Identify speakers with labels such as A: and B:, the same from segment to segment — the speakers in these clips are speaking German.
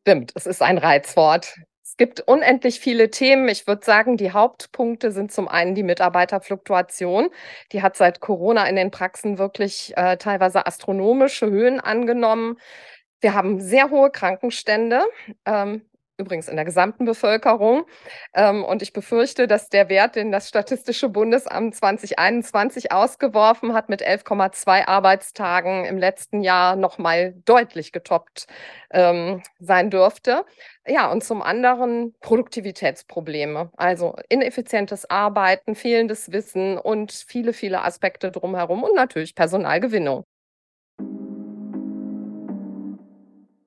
A: Stimmt, es ist ein Reizwort. Es gibt unendlich viele Themen. Ich würde sagen, die Hauptpunkte sind zum einen die Mitarbeiterfluktuation. Die hat seit Corona in den Praxen wirklich äh, teilweise astronomische Höhen angenommen. Wir haben sehr hohe Krankenstände. Ähm, übrigens in der gesamten Bevölkerung. Ähm, und ich befürchte, dass der Wert, den das Statistische Bundesamt 2021 ausgeworfen hat, mit 11,2 Arbeitstagen im letzten Jahr nochmal deutlich getoppt ähm, sein dürfte. Ja, und zum anderen Produktivitätsprobleme, also ineffizientes Arbeiten, fehlendes Wissen und viele, viele Aspekte drumherum und natürlich Personalgewinnung.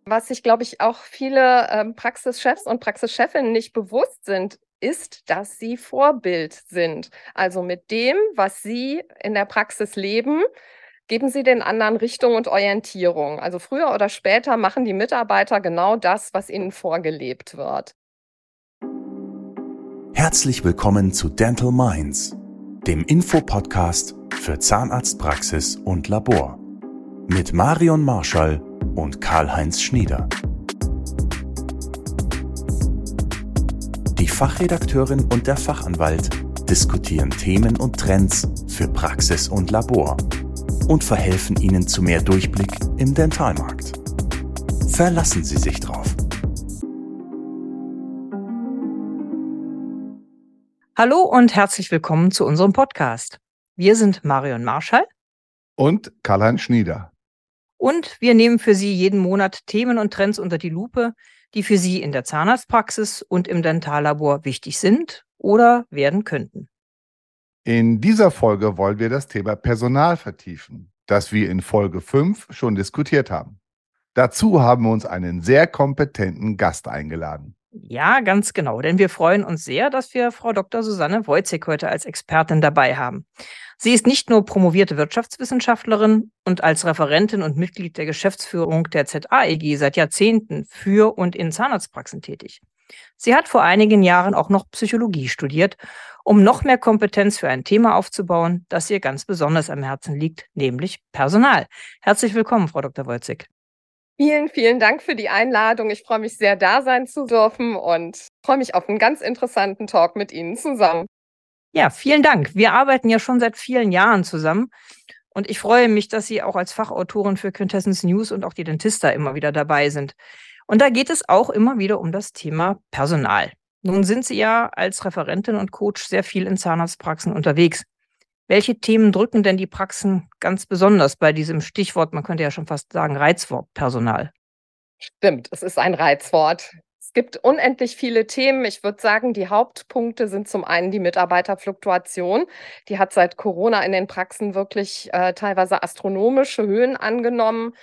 A: Was sich, glaube ich, auch viele ähm, Praxischefs und Praxischefinnen nicht bewusst sind, ist, dass sie Vorbild sind. Also mit dem, was sie in der Praxis leben, geben sie den anderen Richtung und Orientierung. Also früher oder später machen die Mitarbeiter genau das, was ihnen vorgelebt wird.
B: Herzlich willkommen zu Dental Minds, dem Infopodcast für Zahnarztpraxis und Labor. Mit Marion Marschall und Karl-Heinz Schnieder. Die Fachredakteurin und der Fachanwalt diskutieren Themen und Trends für Praxis und Labor und verhelfen Ihnen zu mehr Durchblick im Dentalmarkt. Verlassen Sie sich drauf.
C: Hallo und herzlich willkommen zu unserem Podcast. Wir sind Marion Marschall
D: und Karl-Heinz Schnieder.
C: Und wir nehmen für Sie jeden Monat Themen und Trends unter die Lupe, die für Sie in der Zahnarztpraxis und im Dentallabor wichtig sind oder werden könnten.
D: In dieser Folge wollen wir das Thema Personal vertiefen, das wir in Folge 5 schon diskutiert haben. Dazu haben wir uns einen sehr kompetenten Gast eingeladen.
C: Ja, ganz genau, denn wir freuen uns sehr, dass wir Frau Dr. Susanne Wojcik heute als Expertin dabei haben. Sie ist nicht nur promovierte Wirtschaftswissenschaftlerin und als Referentin und Mitglied der Geschäftsführung der ZAEG seit Jahrzehnten für und in Zahnarztpraxen tätig. Sie hat vor einigen Jahren auch noch Psychologie studiert, um noch mehr Kompetenz für ein Thema aufzubauen, das ihr ganz besonders am Herzen liegt, nämlich Personal. Herzlich willkommen, Frau Dr. Wolzig.
A: Vielen, vielen Dank für die Einladung. Ich freue mich sehr, da sein zu dürfen und freue mich auf einen ganz interessanten Talk mit Ihnen zusammen.
C: Ja, vielen Dank. Wir arbeiten ja schon seit vielen Jahren zusammen. Und ich freue mich, dass Sie auch als Fachautorin für Quintessence News und auch die Dentista immer wieder dabei sind. Und da geht es auch immer wieder um das Thema Personal. Nun sind Sie ja als Referentin und Coach sehr viel in Zahnarztpraxen unterwegs. Welche Themen drücken denn die Praxen ganz besonders bei diesem Stichwort, man könnte ja schon fast sagen, Reizwort Personal?
A: Stimmt, es ist ein Reizwort gibt unendlich viele Themen. Ich würde sagen, die Hauptpunkte sind zum einen die Mitarbeiterfluktuation. Die hat seit Corona in den Praxen wirklich äh, teilweise astronomische Höhen angenommen.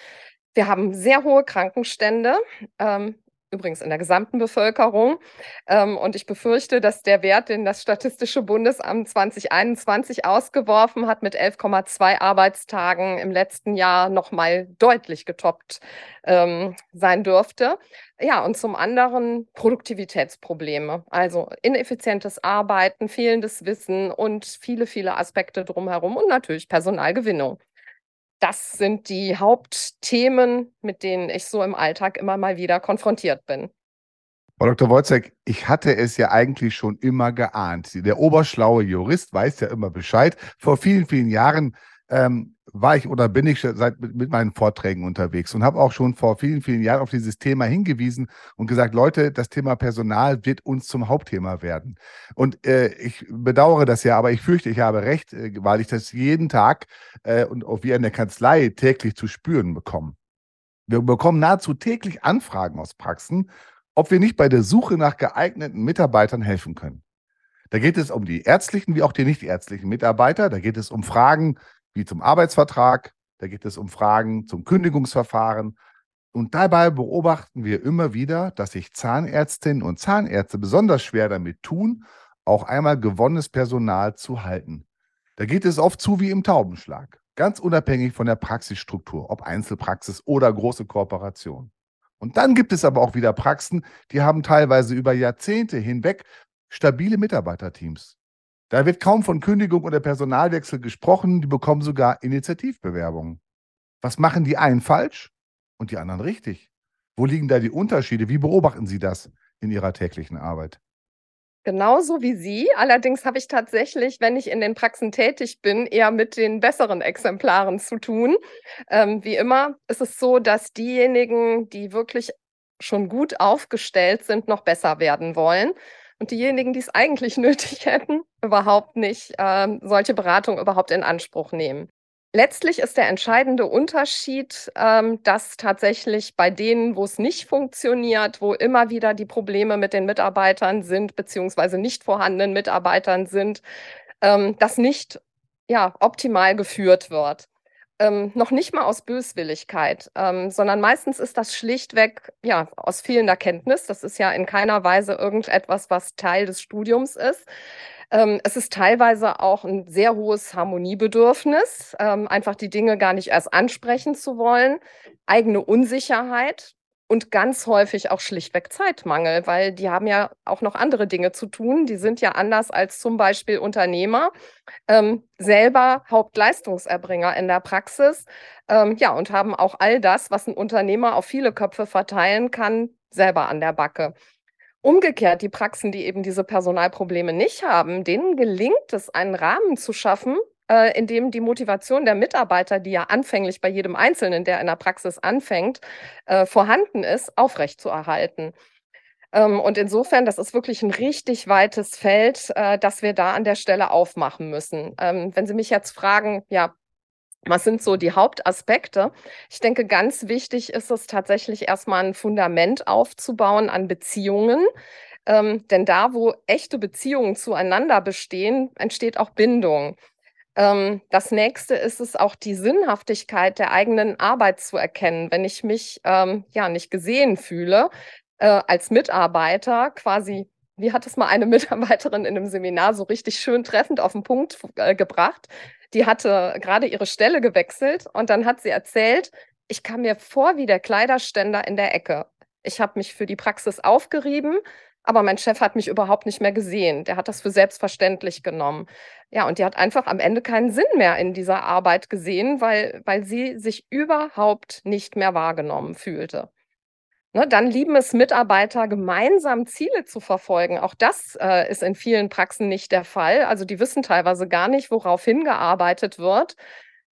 A: Wir haben sehr hohe Krankenstände. Ähm, übrigens in der gesamten Bevölkerung. Ähm, und ich befürchte, dass der Wert, den das Statistische Bundesamt 2021 ausgeworfen hat, mit 11,2 Arbeitstagen im letzten Jahr nochmal deutlich getoppt ähm, sein dürfte. Ja, und zum anderen Produktivitätsprobleme, also ineffizientes Arbeiten, fehlendes Wissen und viele, viele Aspekte drumherum und natürlich Personalgewinnung das sind die Hauptthemen, mit denen ich so im Alltag immer mal wieder konfrontiert bin.
D: Frau Dr. Wojcek, ich hatte es ja eigentlich schon immer geahnt. Der oberschlaue Jurist weiß ja immer Bescheid. Vor vielen, vielen Jahren ähm, war ich oder bin ich seit mit, meinen Vorträgen unterwegs und habe auch schon vor vielen, vielen Jahren auf dieses Thema hingewiesen und gesagt, Leute, das Thema Personal wird uns zum Hauptthema werden. Und äh, ich bedauere das ja, aber ich fürchte, ich habe recht, äh, weil ich das jeden Tag äh, und auch wir in der Kanzlei täglich zu spüren bekommen. Wir bekommen nahezu täglich Anfragen aus Praxen, ob wir nicht bei der Suche nach geeigneten Mitarbeitern helfen können. Da geht es um die ärztlichen wie auch die nichtärztlichen Mitarbeiter. Da geht es um Fragen wie zum Arbeitsvertrag. Da geht es um Fragen zum Kündigungsverfahren. Und dabei beobachten wir immer wieder, dass sich Zahnärztinnen und Zahnärzte besonders schwer damit tun, auch einmal gewonnenes Personal zu halten. Da geht es oft zu wie im Taubenschlag, ganz unabhängig von der Praxisstruktur, ob Einzelpraxis oder große Kooperation. Und dann gibt es aber auch wieder Praxen, die haben teilweise über Jahrzehnte hinweg stabile Mitarbeiterteams. Da wird kaum von Kündigung oder Personalwechsel gesprochen, die bekommen sogar Initiativbewerbungen. Was machen die einen falsch und die anderen richtig? Wo liegen da die Unterschiede? Wie beobachten Sie das in Ihrer täglichen Arbeit?
A: Genauso wie Sie. Allerdings habe ich tatsächlich, wenn ich in den Praxen tätig bin, eher mit den besseren Exemplaren zu tun. Ähm, wie immer ist es so, dass diejenigen, die wirklich schon gut aufgestellt sind, noch besser werden wollen. Und diejenigen, die es eigentlich nötig hätten, überhaupt nicht ähm, solche Beratung überhaupt in Anspruch nehmen. Letztlich ist der entscheidende Unterschied, ähm, dass tatsächlich bei denen, wo es nicht funktioniert, wo immer wieder die Probleme mit den Mitarbeitern sind, beziehungsweise nicht vorhandenen Mitarbeitern sind, ähm, das nicht ja, optimal geführt wird. Ähm, noch nicht mal aus Böswilligkeit, ähm, sondern meistens ist das schlichtweg ja aus fehlender Kenntnis. Das ist ja in keiner Weise irgendetwas, was Teil des Studiums ist. Ähm, es ist teilweise auch ein sehr hohes Harmoniebedürfnis, ähm, einfach die Dinge gar nicht erst ansprechen zu wollen, eigene Unsicherheit und ganz häufig auch schlichtweg Zeitmangel, weil die haben ja auch noch andere Dinge zu tun. Die sind ja anders als zum Beispiel Unternehmer, ähm, selber Hauptleistungserbringer in der Praxis, ähm, ja, und haben auch all das, was ein Unternehmer auf viele Köpfe verteilen kann, selber an der Backe. Umgekehrt, die Praxen, die eben diese Personalprobleme nicht haben, denen gelingt es, einen Rahmen zu schaffen, äh, in dem die Motivation der Mitarbeiter, die ja anfänglich bei jedem Einzelnen, der in der Praxis anfängt, äh, vorhanden ist, aufrechtzuerhalten. Ähm, und insofern, das ist wirklich ein richtig weites Feld, äh, das wir da an der Stelle aufmachen müssen. Ähm, wenn Sie mich jetzt fragen, ja, was sind so die Hauptaspekte? Ich denke, ganz wichtig ist es tatsächlich erstmal ein Fundament aufzubauen an Beziehungen. Ähm, denn da, wo echte Beziehungen zueinander bestehen, entsteht auch Bindung. Ähm, das nächste ist es auch die Sinnhaftigkeit der eigenen Arbeit zu erkennen. Wenn ich mich ähm, ja nicht gesehen fühle äh, als Mitarbeiter, quasi, wie hat es mal eine Mitarbeiterin in einem Seminar so richtig schön treffend auf den Punkt äh, gebracht, die hatte gerade ihre Stelle gewechselt und dann hat sie erzählt, ich kam mir vor wie der Kleiderständer in der Ecke. Ich habe mich für die Praxis aufgerieben, aber mein Chef hat mich überhaupt nicht mehr gesehen. Der hat das für selbstverständlich genommen. Ja, und die hat einfach am Ende keinen Sinn mehr in dieser Arbeit gesehen, weil, weil sie sich überhaupt nicht mehr wahrgenommen fühlte. Ne, dann lieben es Mitarbeiter, gemeinsam Ziele zu verfolgen. Auch das äh, ist in vielen Praxen nicht der Fall. Also die wissen teilweise gar nicht, worauf hingearbeitet wird.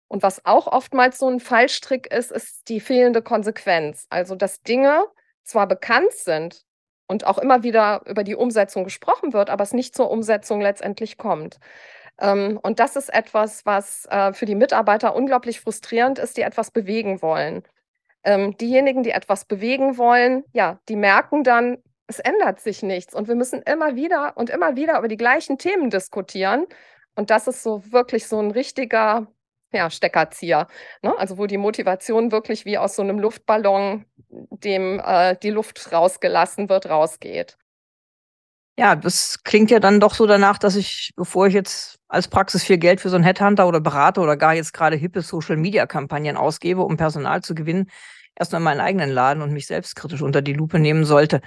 A: Und was auch oftmals so ein Fallstrick ist, ist die fehlende Konsequenz. Also dass Dinge zwar bekannt sind und auch immer wieder über die Umsetzung gesprochen wird, aber es nicht zur Umsetzung letztendlich kommt. Ähm, und das ist etwas, was äh, für die Mitarbeiter unglaublich frustrierend ist, die etwas bewegen wollen. Ähm, diejenigen, die etwas bewegen wollen, ja, die merken dann, es ändert sich nichts und wir müssen immer wieder und immer wieder über die gleichen Themen diskutieren. Und das ist so wirklich so ein richtiger ja, Steckerzieher. Ne? Also wo die Motivation wirklich wie aus so einem Luftballon, dem äh, die Luft rausgelassen wird, rausgeht.
C: Ja, das klingt ja dann doch so danach, dass ich, bevor ich jetzt als Praxis viel Geld für so einen Headhunter oder Berater oder gar jetzt gerade hippe Social-Media-Kampagnen ausgebe, um Personal zu gewinnen, erstmal meinen eigenen Laden und mich selbstkritisch unter die Lupe nehmen sollte.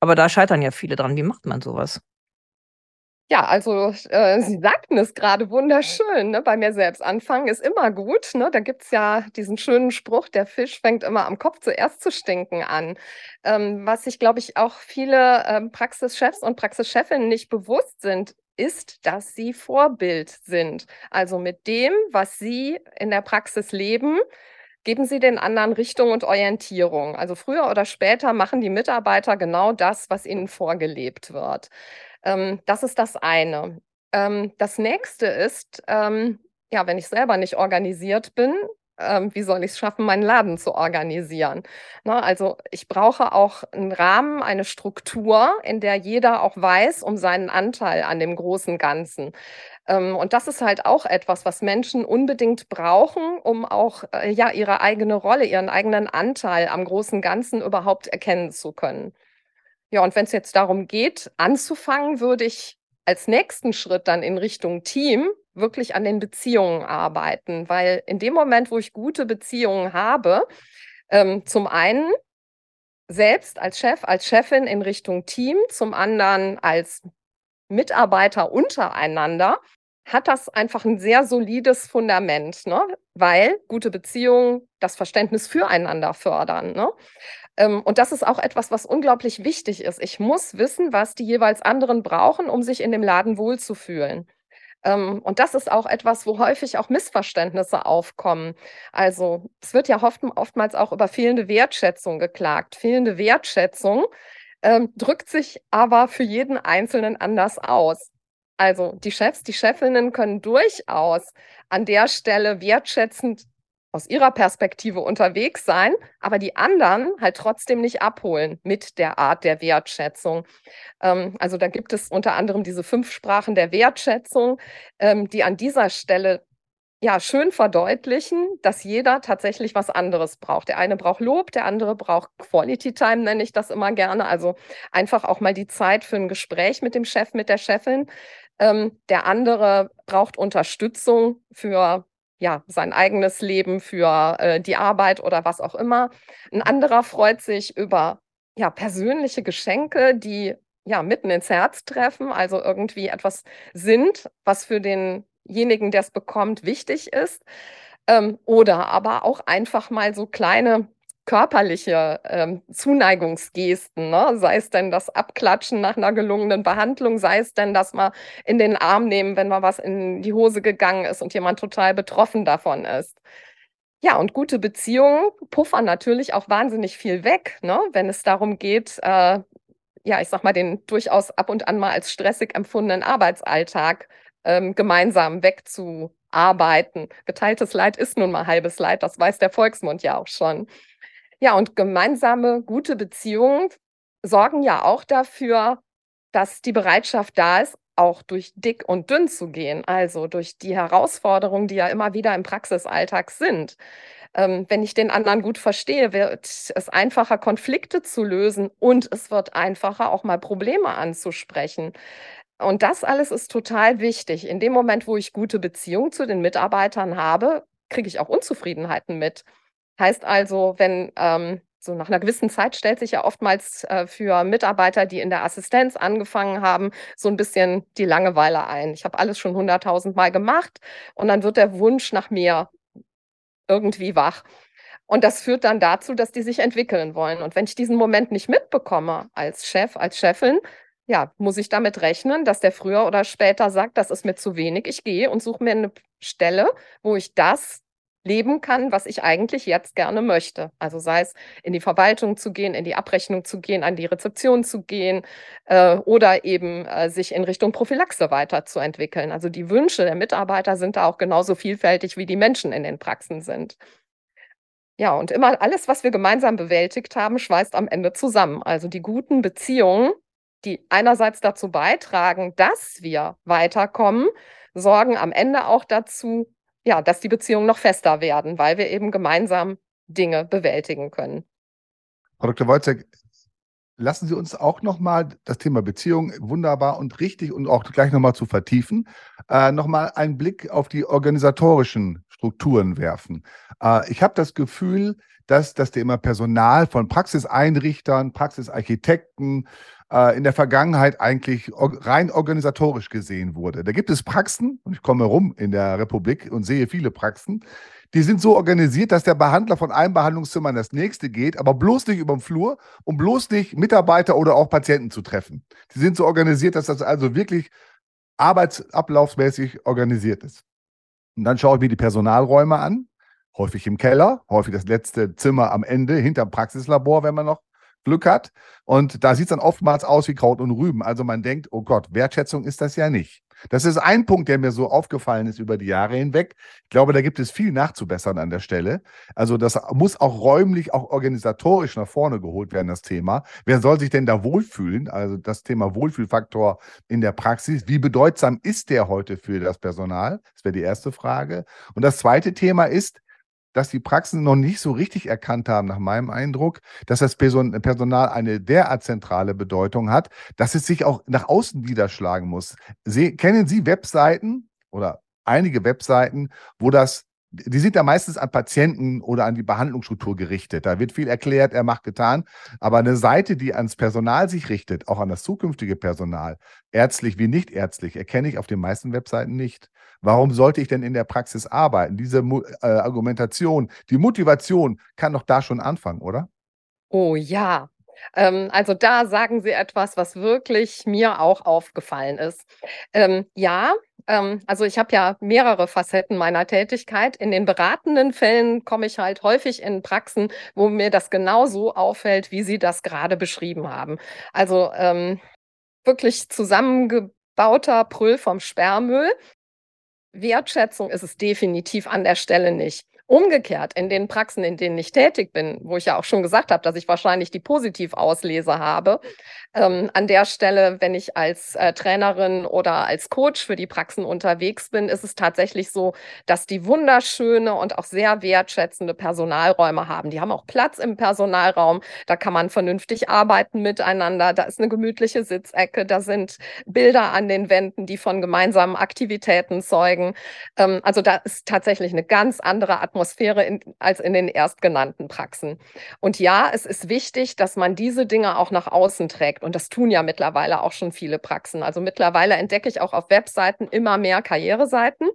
C: Aber da scheitern ja viele dran. Wie macht man sowas?
A: Ja, also äh, Sie sagten es gerade wunderschön, ne? bei mir selbst anfangen ist immer gut. Ne? Da gibt es ja diesen schönen Spruch, der Fisch fängt immer am Kopf zuerst zu stinken an. Ähm, was sich, glaube ich, auch viele ähm, Praxischefs und Praxischefinnen nicht bewusst sind, ist, dass sie Vorbild sind. Also mit dem, was sie in der Praxis leben, geben sie den anderen Richtung und Orientierung. Also früher oder später machen die Mitarbeiter genau das, was ihnen vorgelebt wird. Ähm, das ist das eine. Ähm, das nächste ist, ähm, ja, wenn ich selber nicht organisiert bin, ähm, wie soll ich es schaffen, meinen Laden zu organisieren? Na, ne, also ich brauche auch einen Rahmen, eine Struktur, in der jeder auch weiß um seinen Anteil an dem großen Ganzen. Ähm, und das ist halt auch etwas, was Menschen unbedingt brauchen, um auch äh, ja ihre eigene Rolle, ihren eigenen Anteil am großen Ganzen überhaupt erkennen zu können. Ja, und wenn es jetzt darum geht, anzufangen, würde ich als nächsten Schritt dann in Richtung Team wirklich an den Beziehungen arbeiten, weil in dem Moment, wo ich gute Beziehungen habe, ähm, zum einen selbst als Chef, als Chefin in Richtung Team, zum anderen als Mitarbeiter untereinander, hat das einfach ein sehr solides Fundament. Ne? Weil gute Beziehungen das Verständnis füreinander fördern. Ne? Ähm, und das ist auch etwas, was unglaublich wichtig ist. Ich muss wissen, was die jeweils anderen brauchen, um sich in dem Laden wohlzufühlen. Ähm, und das ist auch etwas, wo häufig auch Missverständnisse aufkommen. Also es wird ja oft, oftmals auch über fehlende Wertschätzung geklagt. Fehlende Wertschätzung ähm, drückt sich aber für jeden Einzelnen anders aus. Also die Chefs, die Chefinnen können durchaus an der Stelle wertschätzend aus ihrer Perspektive unterwegs sein, aber die anderen halt trotzdem nicht abholen mit der Art der Wertschätzung. Ähm, also da gibt es unter anderem diese fünf Sprachen der Wertschätzung, ähm, die an dieser Stelle ja schön verdeutlichen, dass jeder tatsächlich was anderes braucht. Der eine braucht Lob, der andere braucht Quality Time, nenne ich das immer gerne. Also einfach auch mal die Zeit für ein Gespräch mit dem Chef, mit der Chefin. Ähm, der andere braucht Unterstützung für ja, sein eigenes Leben für äh, die Arbeit oder was auch immer. Ein anderer freut sich über ja, persönliche Geschenke, die ja mitten ins Herz treffen, also irgendwie etwas sind, was für denjenigen, der es bekommt, wichtig ist. Ähm, oder aber auch einfach mal so kleine körperliche ähm, Zuneigungsgesten, ne? sei es denn das Abklatschen nach einer gelungenen Behandlung, sei es denn das mal in den Arm nehmen, wenn mal was in die Hose gegangen ist und jemand total betroffen davon ist. Ja, und gute Beziehungen puffern natürlich auch wahnsinnig viel weg, ne? wenn es darum geht, äh, ja, ich sag mal, den durchaus ab und an mal als stressig empfundenen Arbeitsalltag ähm, gemeinsam wegzuarbeiten. Geteiltes Leid ist nun mal halbes Leid, das weiß der Volksmund ja auch schon. Ja, und gemeinsame gute Beziehungen sorgen ja auch dafür, dass die Bereitschaft da ist, auch durch dick und dünn zu gehen, also durch die Herausforderungen, die ja immer wieder im Praxisalltag sind. Ähm, wenn ich den anderen gut verstehe, wird es einfacher, Konflikte zu lösen und es wird einfacher, auch mal Probleme anzusprechen. Und das alles ist total wichtig. In dem Moment, wo ich gute Beziehungen zu den Mitarbeitern habe, kriege ich auch Unzufriedenheiten mit. Heißt also, wenn ähm, so nach einer gewissen Zeit stellt sich ja oftmals äh, für Mitarbeiter, die in der Assistenz angefangen haben, so ein bisschen die Langeweile ein. Ich habe alles schon hunderttausend Mal gemacht und dann wird der Wunsch nach mehr irgendwie wach. Und das führt dann dazu, dass die sich entwickeln wollen. Und wenn ich diesen Moment nicht mitbekomme als Chef, als Chefin, ja, muss ich damit rechnen, dass der früher oder später sagt, das ist mir zu wenig. Ich gehe und suche mir eine Stelle, wo ich das leben kann, was ich eigentlich jetzt gerne möchte. Also sei es in die Verwaltung zu gehen, in die Abrechnung zu gehen, an die Rezeption zu gehen äh, oder eben äh, sich in Richtung Prophylaxe weiterzuentwickeln. Also die Wünsche der Mitarbeiter sind da auch genauso vielfältig, wie die Menschen in den Praxen sind. Ja, und immer alles, was wir gemeinsam bewältigt haben, schweißt am Ende zusammen. Also die guten Beziehungen, die einerseits dazu beitragen, dass wir weiterkommen, sorgen am Ende auch dazu, ja, dass die Beziehungen noch fester werden, weil wir eben gemeinsam Dinge bewältigen können.
D: Frau Dr. Wojcek, lassen Sie uns auch nochmal das Thema Beziehung wunderbar und richtig und auch gleich nochmal zu vertiefen, äh, nochmal einen Blick auf die organisatorischen Strukturen werfen. Äh, ich habe das Gefühl, dass das Thema Personal von Praxiseinrichtern, Praxisarchitekten, äh, in der Vergangenheit eigentlich rein organisatorisch gesehen wurde. Da gibt es Praxen, und ich komme rum in der Republik und sehe viele Praxen, die sind so organisiert, dass der Behandler von einem Behandlungszimmer in das nächste geht, aber bloß nicht über den Flur, um bloß nicht Mitarbeiter oder auch Patienten zu treffen. Die sind so organisiert, dass das also wirklich arbeitsablaufsmäßig organisiert ist. Und dann schaue ich mir die Personalräume an, häufig im Keller, häufig das letzte Zimmer am Ende, hinterm Praxislabor, wenn man noch Glück hat. Und da sieht es dann oftmals aus wie Kraut und Rüben. Also man denkt, oh Gott, Wertschätzung ist das ja nicht. Das ist ein Punkt, der mir so aufgefallen ist über die Jahre hinweg. Ich glaube, da gibt es viel nachzubessern an der Stelle. Also das muss auch räumlich, auch organisatorisch nach vorne geholt werden, das Thema. Wer soll sich denn da wohlfühlen? Also das Thema Wohlfühlfaktor in der Praxis. Wie bedeutsam ist der heute für das Personal? Das wäre die erste Frage. Und das zweite Thema ist, dass die Praxen noch nicht so richtig erkannt haben, nach meinem Eindruck, dass das Personal eine derart zentrale Bedeutung hat, dass es sich auch nach außen niederschlagen muss. Sie, kennen Sie Webseiten oder einige Webseiten, wo das die sind ja meistens an Patienten oder an die Behandlungsstruktur gerichtet. Da wird viel erklärt, er macht getan. Aber eine Seite, die ans Personal sich richtet, auch an das zukünftige Personal, ärztlich wie nicht ärztlich, erkenne ich auf den meisten Webseiten nicht. Warum sollte ich denn in der Praxis arbeiten? Diese äh, Argumentation, die Motivation kann doch da schon anfangen, oder?
A: Oh ja, ähm, also da sagen Sie etwas, was wirklich mir auch aufgefallen ist. Ähm, ja, ähm, also ich habe ja mehrere Facetten meiner Tätigkeit. In den beratenden Fällen komme ich halt häufig in Praxen, wo mir das genauso auffällt, wie Sie das gerade beschrieben haben. Also ähm, wirklich zusammengebauter Brüll vom Sperrmüll. Wertschätzung ist es definitiv an der Stelle nicht. Umgekehrt, in den Praxen, in denen ich tätig bin, wo ich ja auch schon gesagt habe, dass ich wahrscheinlich die Positivauslese habe, ähm, an der Stelle, wenn ich als äh, Trainerin oder als Coach für die Praxen unterwegs bin, ist es tatsächlich so, dass die wunderschöne und auch sehr wertschätzende Personalräume haben. Die haben auch Platz im Personalraum. Da kann man vernünftig arbeiten miteinander. Da ist eine gemütliche Sitzecke. Da sind Bilder an den Wänden, die von gemeinsamen Aktivitäten zeugen. Ähm, also da ist tatsächlich eine ganz andere Atmosphäre in, als in den erstgenannten Praxen. Und ja, es ist wichtig, dass man diese Dinge auch nach außen trägt. Und das tun ja mittlerweile auch schon viele Praxen. Also mittlerweile entdecke ich auch auf Webseiten immer mehr Karriereseiten.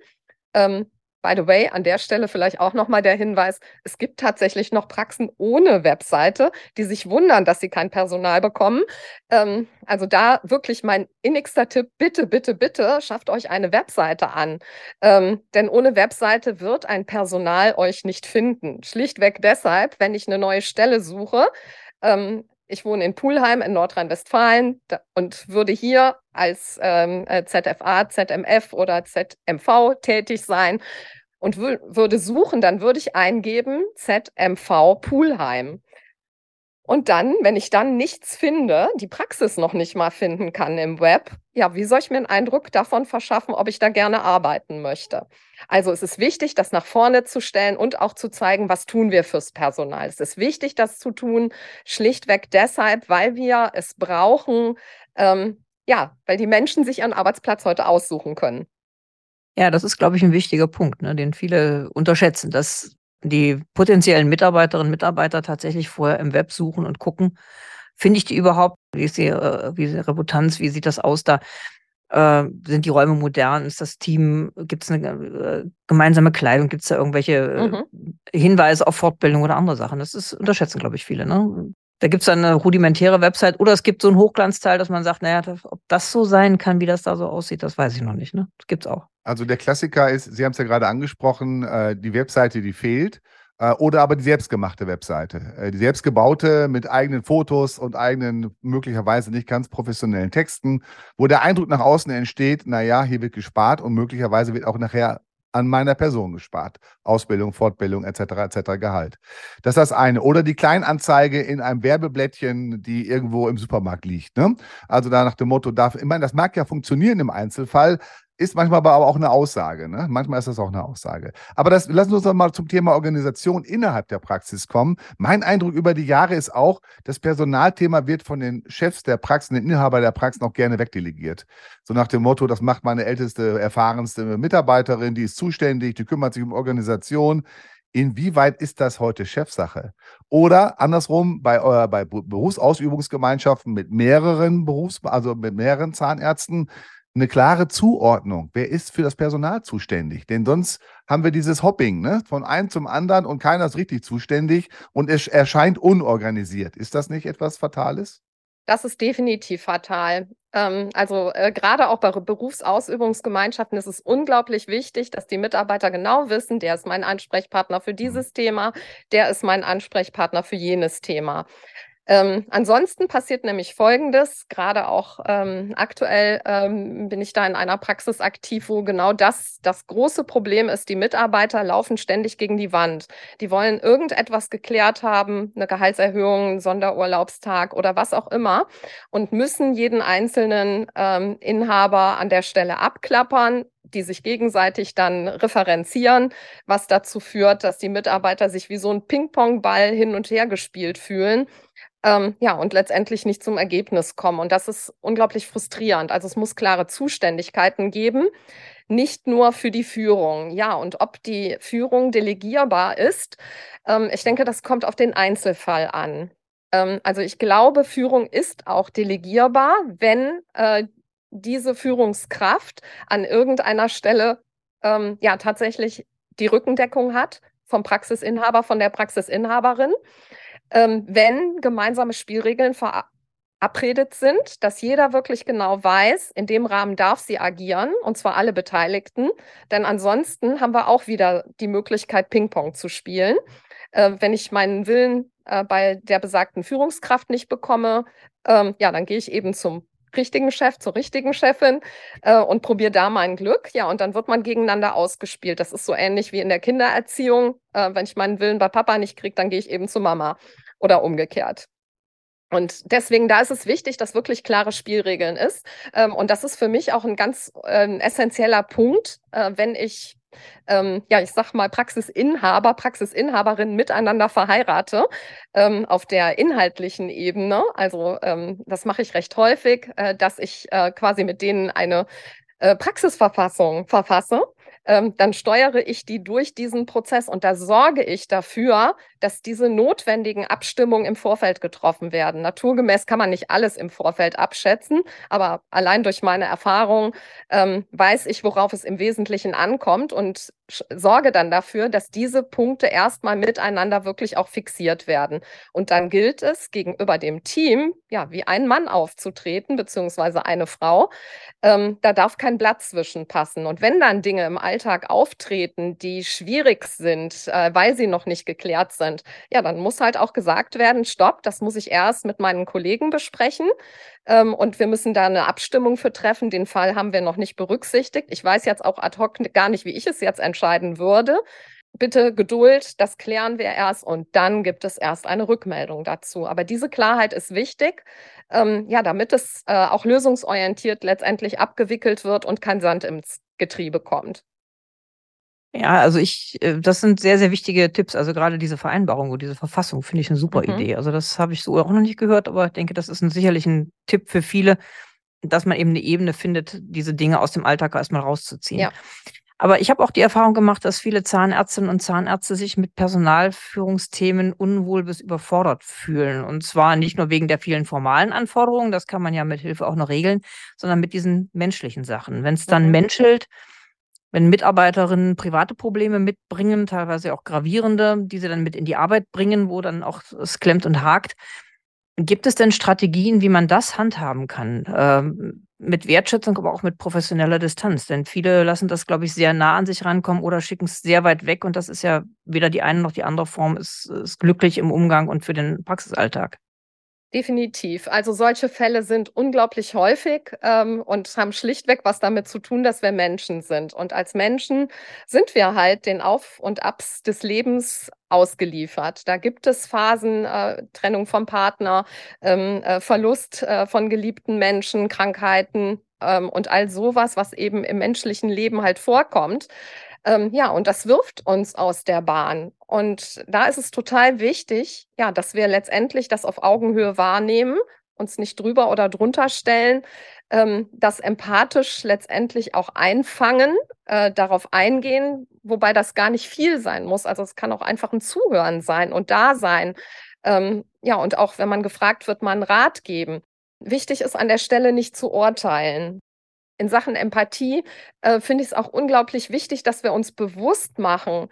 A: Ähm, By the way, an der Stelle vielleicht auch nochmal der Hinweis, es gibt tatsächlich noch Praxen ohne Webseite, die sich wundern, dass sie kein Personal bekommen. Ähm, also da wirklich mein innigster Tipp, bitte, bitte, bitte, schafft euch eine Webseite an. Ähm, denn ohne Webseite wird ein Personal euch nicht finden. Schlichtweg deshalb, wenn ich eine neue Stelle suche, ähm, ich wohne in Pulheim in Nordrhein-Westfalen und würde hier als ähm, äh, ZFA, ZMF oder ZMV tätig sein und würde suchen, dann würde ich eingeben ZMV Pulheim. Und dann, wenn ich dann nichts finde, die Praxis noch nicht mal finden kann im Web, ja, wie soll ich mir einen Eindruck davon verschaffen, ob ich da gerne arbeiten möchte? Also es ist wichtig, das nach vorne zu stellen und auch zu zeigen, was tun wir fürs Personal. Es ist wichtig, das zu tun, schlichtweg deshalb, weil wir es brauchen, ähm, ja, weil die Menschen sich ihren Arbeitsplatz heute aussuchen können.
C: Ja, das ist, glaube ich, ein wichtiger Punkt, ne, den viele unterschätzen, dass die potenziellen Mitarbeiterinnen und Mitarbeiter tatsächlich vorher im Web suchen und gucken, finde ich die überhaupt, wie ist die, äh, wie ist die Reputanz, wie sieht das aus da? Äh, sind die Räume modern? Ist das Team, gibt es eine äh, gemeinsame Kleidung? Gibt es da irgendwelche mhm. Hinweise auf Fortbildung oder andere Sachen? Das ist unterschätzen, glaube ich, viele. Ne? Da gibt es eine rudimentäre Website oder es gibt so ein Hochglanzteil, dass man sagt, naja, ob das so sein kann, wie das da so aussieht, das weiß ich noch nicht. Ne? Das gibt es auch.
D: Also der Klassiker ist, Sie haben es ja gerade angesprochen, äh, die Webseite, die fehlt. Äh, oder aber die selbstgemachte Webseite. Äh, die selbstgebaute mit eigenen Fotos und eigenen, möglicherweise nicht ganz professionellen Texten, wo der Eindruck nach außen entsteht, naja, hier wird gespart und möglicherweise wird auch nachher an meiner Person gespart. Ausbildung, Fortbildung etc. etc. Gehalt. Das ist das eine. Oder die Kleinanzeige in einem Werbeblättchen, die irgendwo im Supermarkt liegt. Ne? Also da nach dem Motto, darf, ich meine, das mag ja funktionieren im Einzelfall, ist manchmal aber auch eine Aussage. Ne? Manchmal ist das auch eine Aussage. Aber das, lassen wir uns doch mal zum Thema Organisation innerhalb der Praxis kommen. Mein Eindruck über die Jahre ist auch, das Personalthema wird von den Chefs der Praxen, den Inhaber der Praxen auch gerne wegdelegiert. So nach dem Motto, das macht meine älteste, erfahrenste Mitarbeiterin, die ist zuständig, die kümmert sich um Organisation. Inwieweit ist das heute Chefsache? Oder andersrum, bei, äh, bei Berufsausübungsgemeinschaften mit mehreren Berufs-, also mit mehreren Zahnärzten, eine klare Zuordnung. Wer ist für das Personal zuständig? Denn sonst haben wir dieses Hopping ne? von einem zum anderen und keiner ist richtig zuständig und es erscheint unorganisiert. Ist das nicht etwas Fatales?
A: Das ist definitiv fatal. Ähm, also äh, gerade auch bei Berufsausübungsgemeinschaften ist es unglaublich wichtig, dass die Mitarbeiter genau wissen, der ist mein Ansprechpartner für mhm. dieses Thema, der ist mein Ansprechpartner für jenes Thema. Ähm, ansonsten passiert nämlich Folgendes, gerade auch ähm, aktuell ähm, bin ich da in einer Praxis aktiv, wo genau das das große Problem ist. Die Mitarbeiter laufen ständig gegen die Wand. Die wollen irgendetwas geklärt haben, eine Gehaltserhöhung, einen Sonderurlaubstag oder was auch immer und müssen jeden einzelnen ähm, Inhaber an der Stelle abklappern, die sich gegenseitig dann referenzieren, was dazu führt, dass die Mitarbeiter sich wie so ein Ping-Pong-Ball hin und her gespielt fühlen ähm, ja, und letztendlich nicht zum Ergebnis kommen. Und das ist unglaublich frustrierend. Also es muss klare Zuständigkeiten geben, nicht nur für die Führung. Ja, und ob die Führung delegierbar ist, ähm, ich denke, das kommt auf den Einzelfall an. Ähm, also ich glaube, Führung ist auch delegierbar, wenn äh, diese Führungskraft an irgendeiner Stelle ähm, ja tatsächlich die Rückendeckung hat vom Praxisinhaber, von der Praxisinhaberin. Ähm, wenn gemeinsame Spielregeln verabredet sind, dass jeder wirklich genau weiß, in dem Rahmen darf sie agieren, und zwar alle Beteiligten. Denn ansonsten haben wir auch wieder die Möglichkeit, Ping-Pong zu spielen. Äh, wenn ich meinen Willen äh, bei der besagten Führungskraft nicht bekomme, ähm, ja, dann gehe ich eben zum richtigen Chef, zur richtigen Chefin äh, und probiere da mein Glück. Ja, und dann wird man gegeneinander ausgespielt. Das ist so ähnlich wie in der Kindererziehung. Äh, wenn ich meinen Willen bei Papa nicht kriege, dann gehe ich eben zu Mama oder umgekehrt. Und deswegen, da ist es wichtig, dass wirklich klare Spielregeln ist. Ähm, und das ist für mich auch ein ganz äh, essentieller Punkt, äh, wenn ich ähm, ja, ich sag mal, Praxisinhaber, Praxisinhaberinnen miteinander verheirate ähm, auf der inhaltlichen Ebene. Also ähm, das mache ich recht häufig, äh, dass ich äh, quasi mit denen eine äh, Praxisverfassung verfasse ähm, dann steuere ich die durch diesen Prozess und da sorge ich dafür, dass diese notwendigen Abstimmungen im Vorfeld getroffen werden. Naturgemäß kann man nicht alles im Vorfeld abschätzen, aber allein durch meine Erfahrung ähm, weiß ich, worauf es im Wesentlichen ankommt und sorge dann dafür, dass diese Punkte erstmal miteinander wirklich auch fixiert werden. Und dann gilt es gegenüber dem Team, ja, wie ein Mann aufzutreten, beziehungsweise eine Frau. Ähm, da darf kein Blatt zwischenpassen. Und wenn dann Dinge im Alltag auftreten, die schwierig sind, äh, weil sie noch nicht geklärt sind, ja, dann muss halt auch gesagt werden, stopp, das muss ich erst mit meinen Kollegen besprechen. Ähm, und wir müssen da eine Abstimmung für treffen. Den Fall haben wir noch nicht berücksichtigt. Ich weiß jetzt auch ad hoc gar nicht, wie ich es jetzt entscheiden würde. Bitte Geduld, das klären wir erst und dann gibt es erst eine Rückmeldung dazu. Aber diese Klarheit ist wichtig, ähm, ja, damit es äh, auch lösungsorientiert letztendlich abgewickelt wird und kein Sand ins Getriebe kommt.
C: Ja, also ich, äh, das sind sehr, sehr wichtige Tipps. Also gerade diese Vereinbarung oder diese Verfassung finde ich eine super mhm. Idee. Also das habe ich so auch noch nicht gehört, aber ich denke, das ist ein, sicherlich ein Tipp für viele, dass man eben eine Ebene findet, diese Dinge aus dem Alltag erstmal rauszuziehen. Ja. Aber ich habe auch die Erfahrung gemacht, dass viele Zahnärztinnen und Zahnärzte sich mit Personalführungsthemen unwohl bis überfordert fühlen. Und zwar nicht nur wegen der vielen formalen Anforderungen, das kann man ja mit Hilfe auch noch regeln, sondern mit diesen menschlichen Sachen. Wenn es dann mhm. menschelt, wenn Mitarbeiterinnen private Probleme mitbringen, teilweise auch gravierende, die sie dann mit in die Arbeit bringen, wo dann auch es klemmt und hakt. Gibt es denn Strategien, wie man das handhaben kann? Ähm, mit Wertschätzung, aber auch mit professioneller Distanz. Denn viele lassen das, glaube ich, sehr nah an sich rankommen oder schicken es sehr weit weg. Und das ist ja weder die eine noch die andere Form ist, ist glücklich im Umgang und für den Praxisalltag.
A: Definitiv. Also solche Fälle sind unglaublich häufig ähm, und haben schlichtweg was damit zu tun, dass wir Menschen sind. Und als Menschen sind wir halt den Auf und Abs des Lebens ausgeliefert. Da gibt es Phasen, äh, Trennung vom Partner, ähm, äh, Verlust äh, von geliebten Menschen, Krankheiten ähm, und all sowas, was eben im menschlichen Leben halt vorkommt. Ähm, ja, und das wirft uns aus der Bahn. Und da ist es total wichtig, ja, dass wir letztendlich das auf Augenhöhe wahrnehmen, uns nicht drüber oder drunter stellen, ähm, das empathisch letztendlich auch einfangen, äh, darauf eingehen, wobei das gar nicht viel sein muss. Also es kann auch einfach ein Zuhören sein und da sein. Ähm, ja, und auch wenn man gefragt wird, mal einen Rat geben. Wichtig ist an der Stelle nicht zu urteilen in Sachen Empathie äh, finde ich es auch unglaublich wichtig, dass wir uns bewusst machen,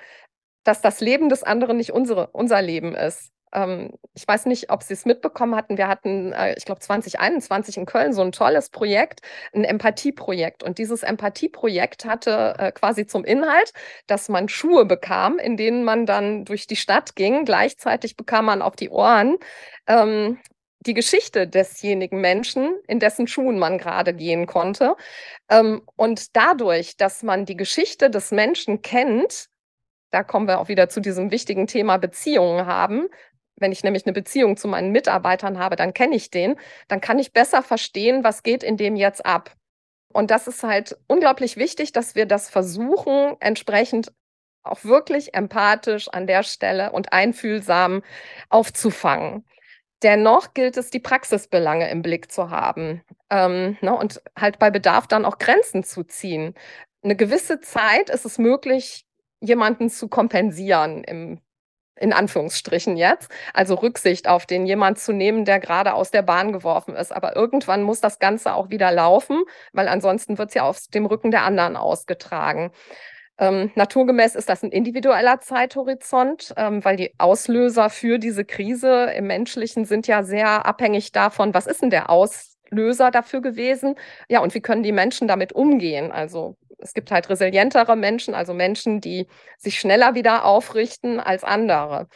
A: dass das Leben des anderen nicht unsere, unser Leben ist. Ähm, ich weiß nicht, ob Sie es mitbekommen hatten. Wir hatten, äh, ich glaube, 2021 in Köln so ein tolles Projekt, ein Empathieprojekt. Und dieses Empathieprojekt hatte äh, quasi zum Inhalt, dass man Schuhe bekam, in denen man dann durch die Stadt ging. Gleichzeitig bekam man auf die Ohren ähm, die Geschichte desjenigen Menschen, in dessen Schuhen man gerade gehen konnte. Ähm, und dadurch, dass man die Geschichte des Menschen kennt, da kommen wir auch wieder zu diesem wichtigen Thema Beziehungen haben. Wenn ich nämlich eine Beziehung zu meinen Mitarbeitern habe, dann kenne ich den, dann kann ich besser verstehen, was geht in dem jetzt ab. Und das ist halt unglaublich wichtig, dass wir das versuchen, entsprechend auch wirklich empathisch an der Stelle und einfühlsam aufzufangen. Dennoch gilt es, die Praxisbelange im Blick zu haben ähm, ne, und halt bei Bedarf dann auch Grenzen zu ziehen. Eine gewisse Zeit ist es möglich, jemanden zu kompensieren im in Anführungsstrichen jetzt, also Rücksicht auf den jemand zu nehmen, der gerade aus der Bahn geworfen ist. Aber irgendwann muss das Ganze auch wieder laufen, weil ansonsten wird es ja auf dem Rücken der anderen ausgetragen. Ähm, naturgemäß ist das ein individueller Zeithorizont, ähm, weil die Auslöser für diese Krise im Menschlichen sind ja sehr abhängig davon, was ist denn der Auslöser dafür gewesen? Ja, und wie können die Menschen damit umgehen? Also es gibt halt resilientere Menschen, also Menschen, die sich schneller wieder aufrichten als andere.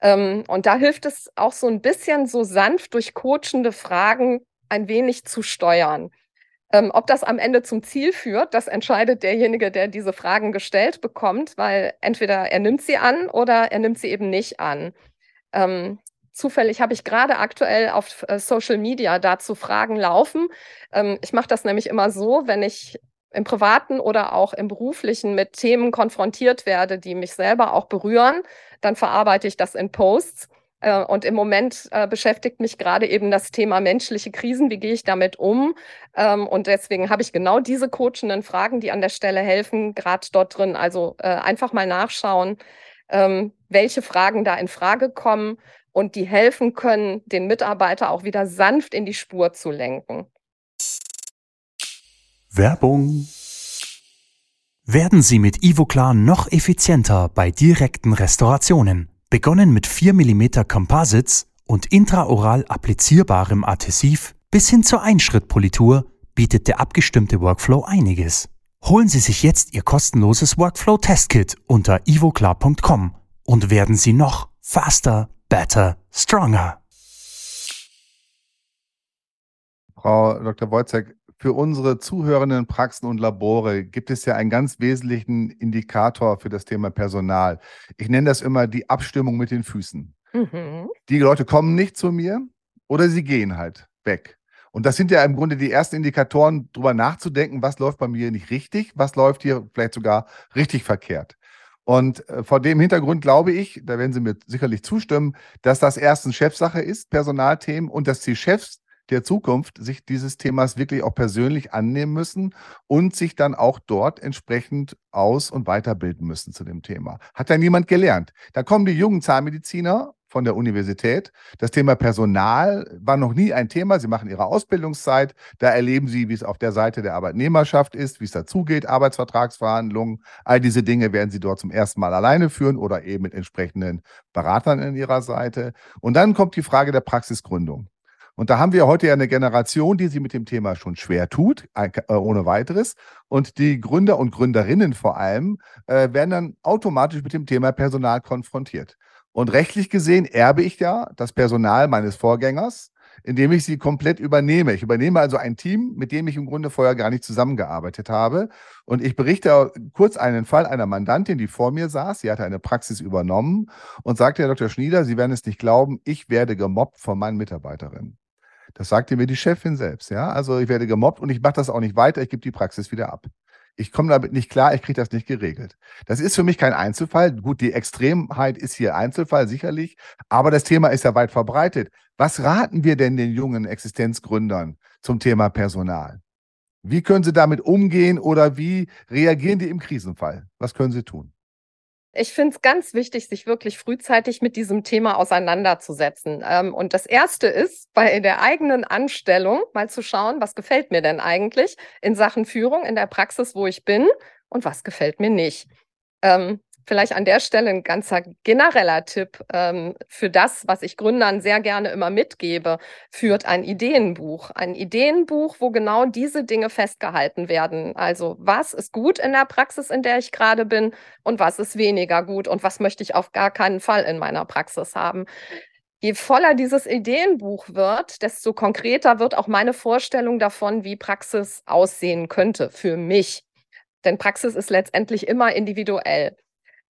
A: Ähm, und da hilft es auch so ein bisschen so sanft durch coachende Fragen ein wenig zu steuern. Ähm, ob das am Ende zum Ziel führt, das entscheidet derjenige, der diese Fragen gestellt bekommt, weil entweder er nimmt sie an oder er nimmt sie eben nicht an. Ähm, zufällig habe ich gerade aktuell auf äh, Social Media dazu Fragen laufen. Ähm, ich mache das nämlich immer so, wenn ich im privaten oder auch im beruflichen mit Themen konfrontiert werde, die mich selber auch berühren, dann verarbeite ich das in Posts und im Moment äh, beschäftigt mich gerade eben das Thema menschliche Krisen. Wie gehe ich damit um? Ähm, und deswegen habe ich genau diese coachenden Fragen, die an der Stelle helfen, gerade dort drin. Also äh, einfach mal nachschauen, ähm, welche Fragen da in Frage kommen und die helfen können, den Mitarbeiter auch wieder sanft in die Spur zu lenken.
B: Werbung. Werden Sie mit Ivoclar noch effizienter bei direkten Restaurationen? Begonnen mit 4 mm Composites und intraoral applizierbarem Adhesiv bis hin zur Einschrittpolitur bietet der abgestimmte Workflow einiges. Holen Sie sich jetzt Ihr kostenloses Workflow-Testkit unter ivoclar.com und werden Sie noch faster, better, stronger.
D: Frau Dr. Wojcek, für unsere zuhörenden Praxen und Labore gibt es ja einen ganz wesentlichen Indikator für das Thema Personal. Ich nenne das immer die Abstimmung mit den Füßen. Mhm. Die Leute kommen nicht zu mir oder sie gehen halt weg. Und das sind ja im Grunde die ersten Indikatoren, darüber nachzudenken, was läuft bei mir nicht richtig, was läuft hier vielleicht sogar richtig verkehrt. Und äh, vor dem Hintergrund glaube ich, da werden Sie mir sicherlich zustimmen, dass das erstens Chefsache ist, Personalthemen, und dass die Chefs der Zukunft sich dieses Themas wirklich auch persönlich annehmen müssen und sich dann auch dort entsprechend aus- und weiterbilden müssen zu dem Thema. Hat ja niemand gelernt. Da kommen die jungen Zahnmediziner von der Universität. Das Thema Personal war noch nie ein Thema. Sie machen ihre Ausbildungszeit. Da erleben Sie, wie es auf der Seite der Arbeitnehmerschaft ist, wie es dazugeht, Arbeitsvertragsverhandlungen. All diese Dinge werden Sie dort zum ersten Mal alleine führen oder eben mit entsprechenden Beratern in Ihrer Seite. Und dann kommt die Frage der Praxisgründung. Und da haben wir heute ja eine Generation, die sich mit dem Thema schon schwer tut, äh, ohne weiteres. Und die Gründer und Gründerinnen vor allem äh, werden dann automatisch mit dem Thema Personal konfrontiert. Und rechtlich gesehen erbe ich ja das Personal meines Vorgängers, indem ich sie komplett übernehme. Ich übernehme also ein Team, mit dem ich im Grunde vorher gar nicht zusammengearbeitet habe. Und ich berichte kurz einen Fall einer Mandantin, die vor mir saß. Sie hatte eine Praxis übernommen und sagte, Herr Dr. Schnieder, Sie werden es nicht glauben, ich werde gemobbt von meinen Mitarbeiterinnen. Das sagte mir die Chefin selbst. Ja, also ich werde gemobbt und ich mache das auch nicht weiter. Ich gebe die Praxis wieder ab. Ich komme damit nicht klar, ich kriege das nicht geregelt. Das ist für mich kein Einzelfall. Gut, die Extremheit ist hier Einzelfall sicherlich, aber das Thema ist ja weit verbreitet. Was raten wir denn den jungen Existenzgründern zum Thema Personal? Wie können sie damit umgehen oder wie reagieren die im Krisenfall? Was können sie tun?
A: Ich finde es ganz wichtig, sich wirklich frühzeitig mit diesem Thema auseinanderzusetzen. Ähm, und das Erste ist, bei der eigenen Anstellung mal zu schauen, was gefällt mir denn eigentlich in Sachen Führung in der Praxis, wo ich bin und was gefällt mir nicht. Ähm, Vielleicht an der Stelle ein ganzer genereller Tipp ähm, für das, was ich Gründern sehr gerne immer mitgebe, führt ein Ideenbuch. Ein Ideenbuch, wo genau diese Dinge festgehalten werden. Also was ist gut in der Praxis, in der ich gerade bin und was ist weniger gut und was möchte ich auf gar keinen Fall in meiner Praxis haben. Je voller dieses Ideenbuch wird, desto konkreter wird auch meine Vorstellung davon, wie Praxis aussehen könnte für mich. Denn Praxis ist letztendlich immer individuell.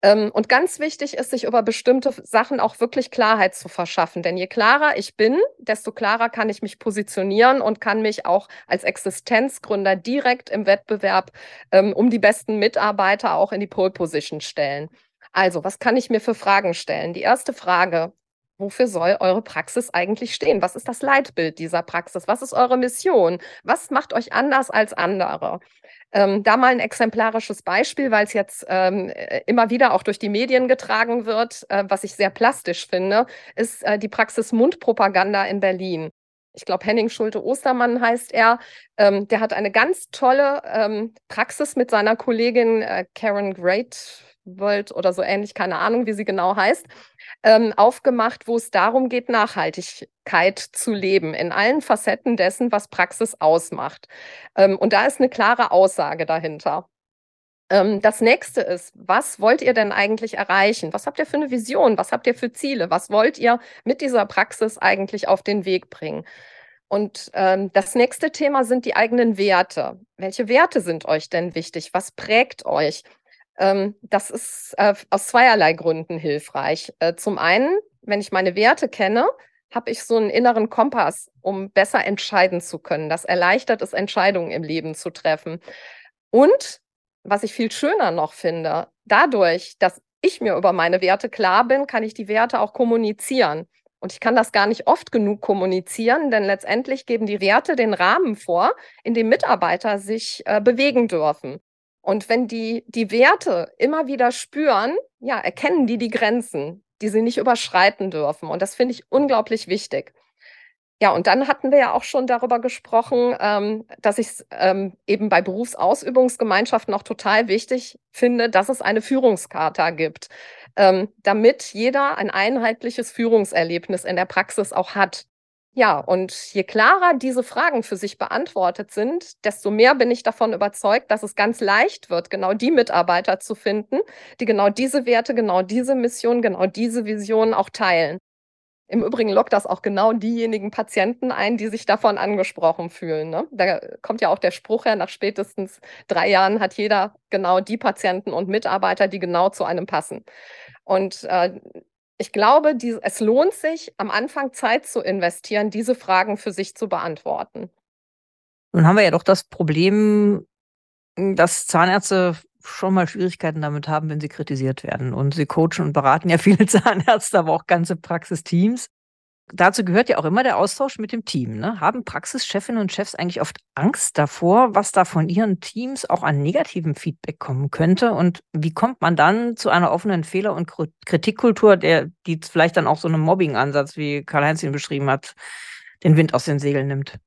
A: Ähm, und ganz wichtig ist, sich über bestimmte Sachen auch wirklich Klarheit zu verschaffen. Denn je klarer ich bin, desto klarer kann ich mich positionieren und kann mich auch als Existenzgründer direkt im Wettbewerb ähm, um die besten Mitarbeiter auch in die Pole Position stellen. Also, was kann ich mir für Fragen stellen? Die erste Frage, Wofür soll eure Praxis eigentlich stehen? Was ist das Leitbild dieser Praxis? Was ist eure Mission? Was macht euch anders als andere? Ähm, da mal ein exemplarisches Beispiel, weil es jetzt ähm, äh, immer wieder auch durch die Medien getragen wird, äh, was ich sehr plastisch finde, ist äh, die Praxis Mundpropaganda in Berlin. ich glaube Henning Schulte-Ostermann heißt er, ähm, der hat eine ganz tolle ähm, Praxis mit seiner Kollegin äh, Karen Greatworld oder so ähnlich, keine Ahnung, wie sie genau heißt, ähm, aufgemacht, wo es darum geht, Nachhaltigkeit zu leben in allen Facetten dessen, was Praxis ausmacht. Ähm, und da ist eine klare Aussage dahinter. Ähm, das nächste ist, was wollt ihr denn eigentlich erreichen? Was habt ihr für eine Vision? Was habt ihr für Ziele? Was wollt ihr mit dieser Praxis eigentlich auf den Weg bringen? Und ähm, das nächste Thema sind die eigenen Werte. Welche Werte sind euch denn wichtig? Was prägt euch? Ähm, das ist äh, aus zweierlei Gründen hilfreich. Äh, zum einen, wenn ich meine Werte kenne, habe ich so einen inneren Kompass, um besser entscheiden zu können. Das erleichtert es, Entscheidungen im Leben zu treffen. Und was ich viel schöner noch finde, dadurch, dass ich mir über meine Werte klar bin, kann ich die Werte auch kommunizieren. Und ich kann das gar nicht oft genug kommunizieren, denn letztendlich geben die Werte den Rahmen vor, in dem Mitarbeiter sich äh, bewegen dürfen. Und wenn die die Werte immer wieder spüren, ja, erkennen die die Grenzen, die sie nicht überschreiten dürfen. Und das finde ich unglaublich wichtig. Ja, und dann hatten wir ja auch schon darüber gesprochen, ähm, dass ich es ähm, eben bei Berufsausübungsgemeinschaften auch total wichtig finde, dass es eine Führungskarte gibt, ähm, damit jeder ein einheitliches Führungserlebnis in der Praxis auch hat. Ja, und je klarer diese Fragen für sich beantwortet sind, desto mehr bin ich davon überzeugt, dass es ganz leicht wird, genau die Mitarbeiter zu finden, die genau diese Werte, genau diese Mission, genau diese Vision auch teilen. Im Übrigen lockt das auch genau diejenigen Patienten ein, die sich davon angesprochen fühlen. Ne? Da kommt ja auch der Spruch her, nach spätestens drei Jahren hat jeder genau die Patienten und Mitarbeiter, die genau zu einem passen. Und äh, ich glaube, die, es lohnt sich, am Anfang Zeit zu investieren, diese Fragen für sich zu beantworten.
C: Nun haben wir ja doch das Problem, dass Zahnärzte schon mal Schwierigkeiten damit haben, wenn sie kritisiert werden. Und sie coachen und beraten ja viele Zahnärzte, aber auch ganze Praxisteams. Dazu gehört ja auch immer der Austausch mit dem Team. Ne? Haben Praxischefinnen und Chefs eigentlich oft Angst davor, was da von ihren Teams auch an negativem Feedback kommen könnte? Und wie kommt man dann zu einer offenen Fehler- und Kritikkultur, der, die vielleicht dann auch so einen Mobbing-Ansatz, wie Karl-Heinz ihn beschrieben hat, den Wind aus den Segeln nimmt?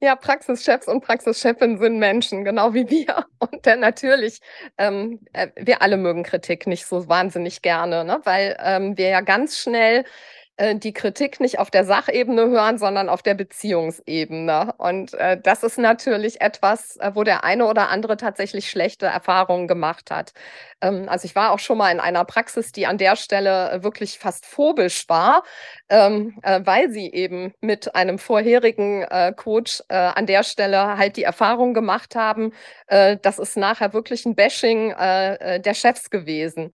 A: Ja, Praxischefs und Praxischefinnen sind Menschen, genau wie wir. Und dann natürlich, ähm, äh, wir alle mögen Kritik nicht so wahnsinnig gerne, ne? weil ähm, wir ja ganz schnell äh, die Kritik nicht auf der Sachebene hören, sondern auf der Beziehungsebene. Und äh, das ist natürlich etwas, äh, wo der eine oder andere tatsächlich schlechte Erfahrungen gemacht hat. Ähm, also ich war auch schon mal in einer Praxis, die an der Stelle äh, wirklich fast phobisch war, ähm, äh, weil sie eben mit einem vorherigen Coach an der Stelle halt die Erfahrung gemacht haben, das ist nachher wirklich ein Bashing der Chefs gewesen.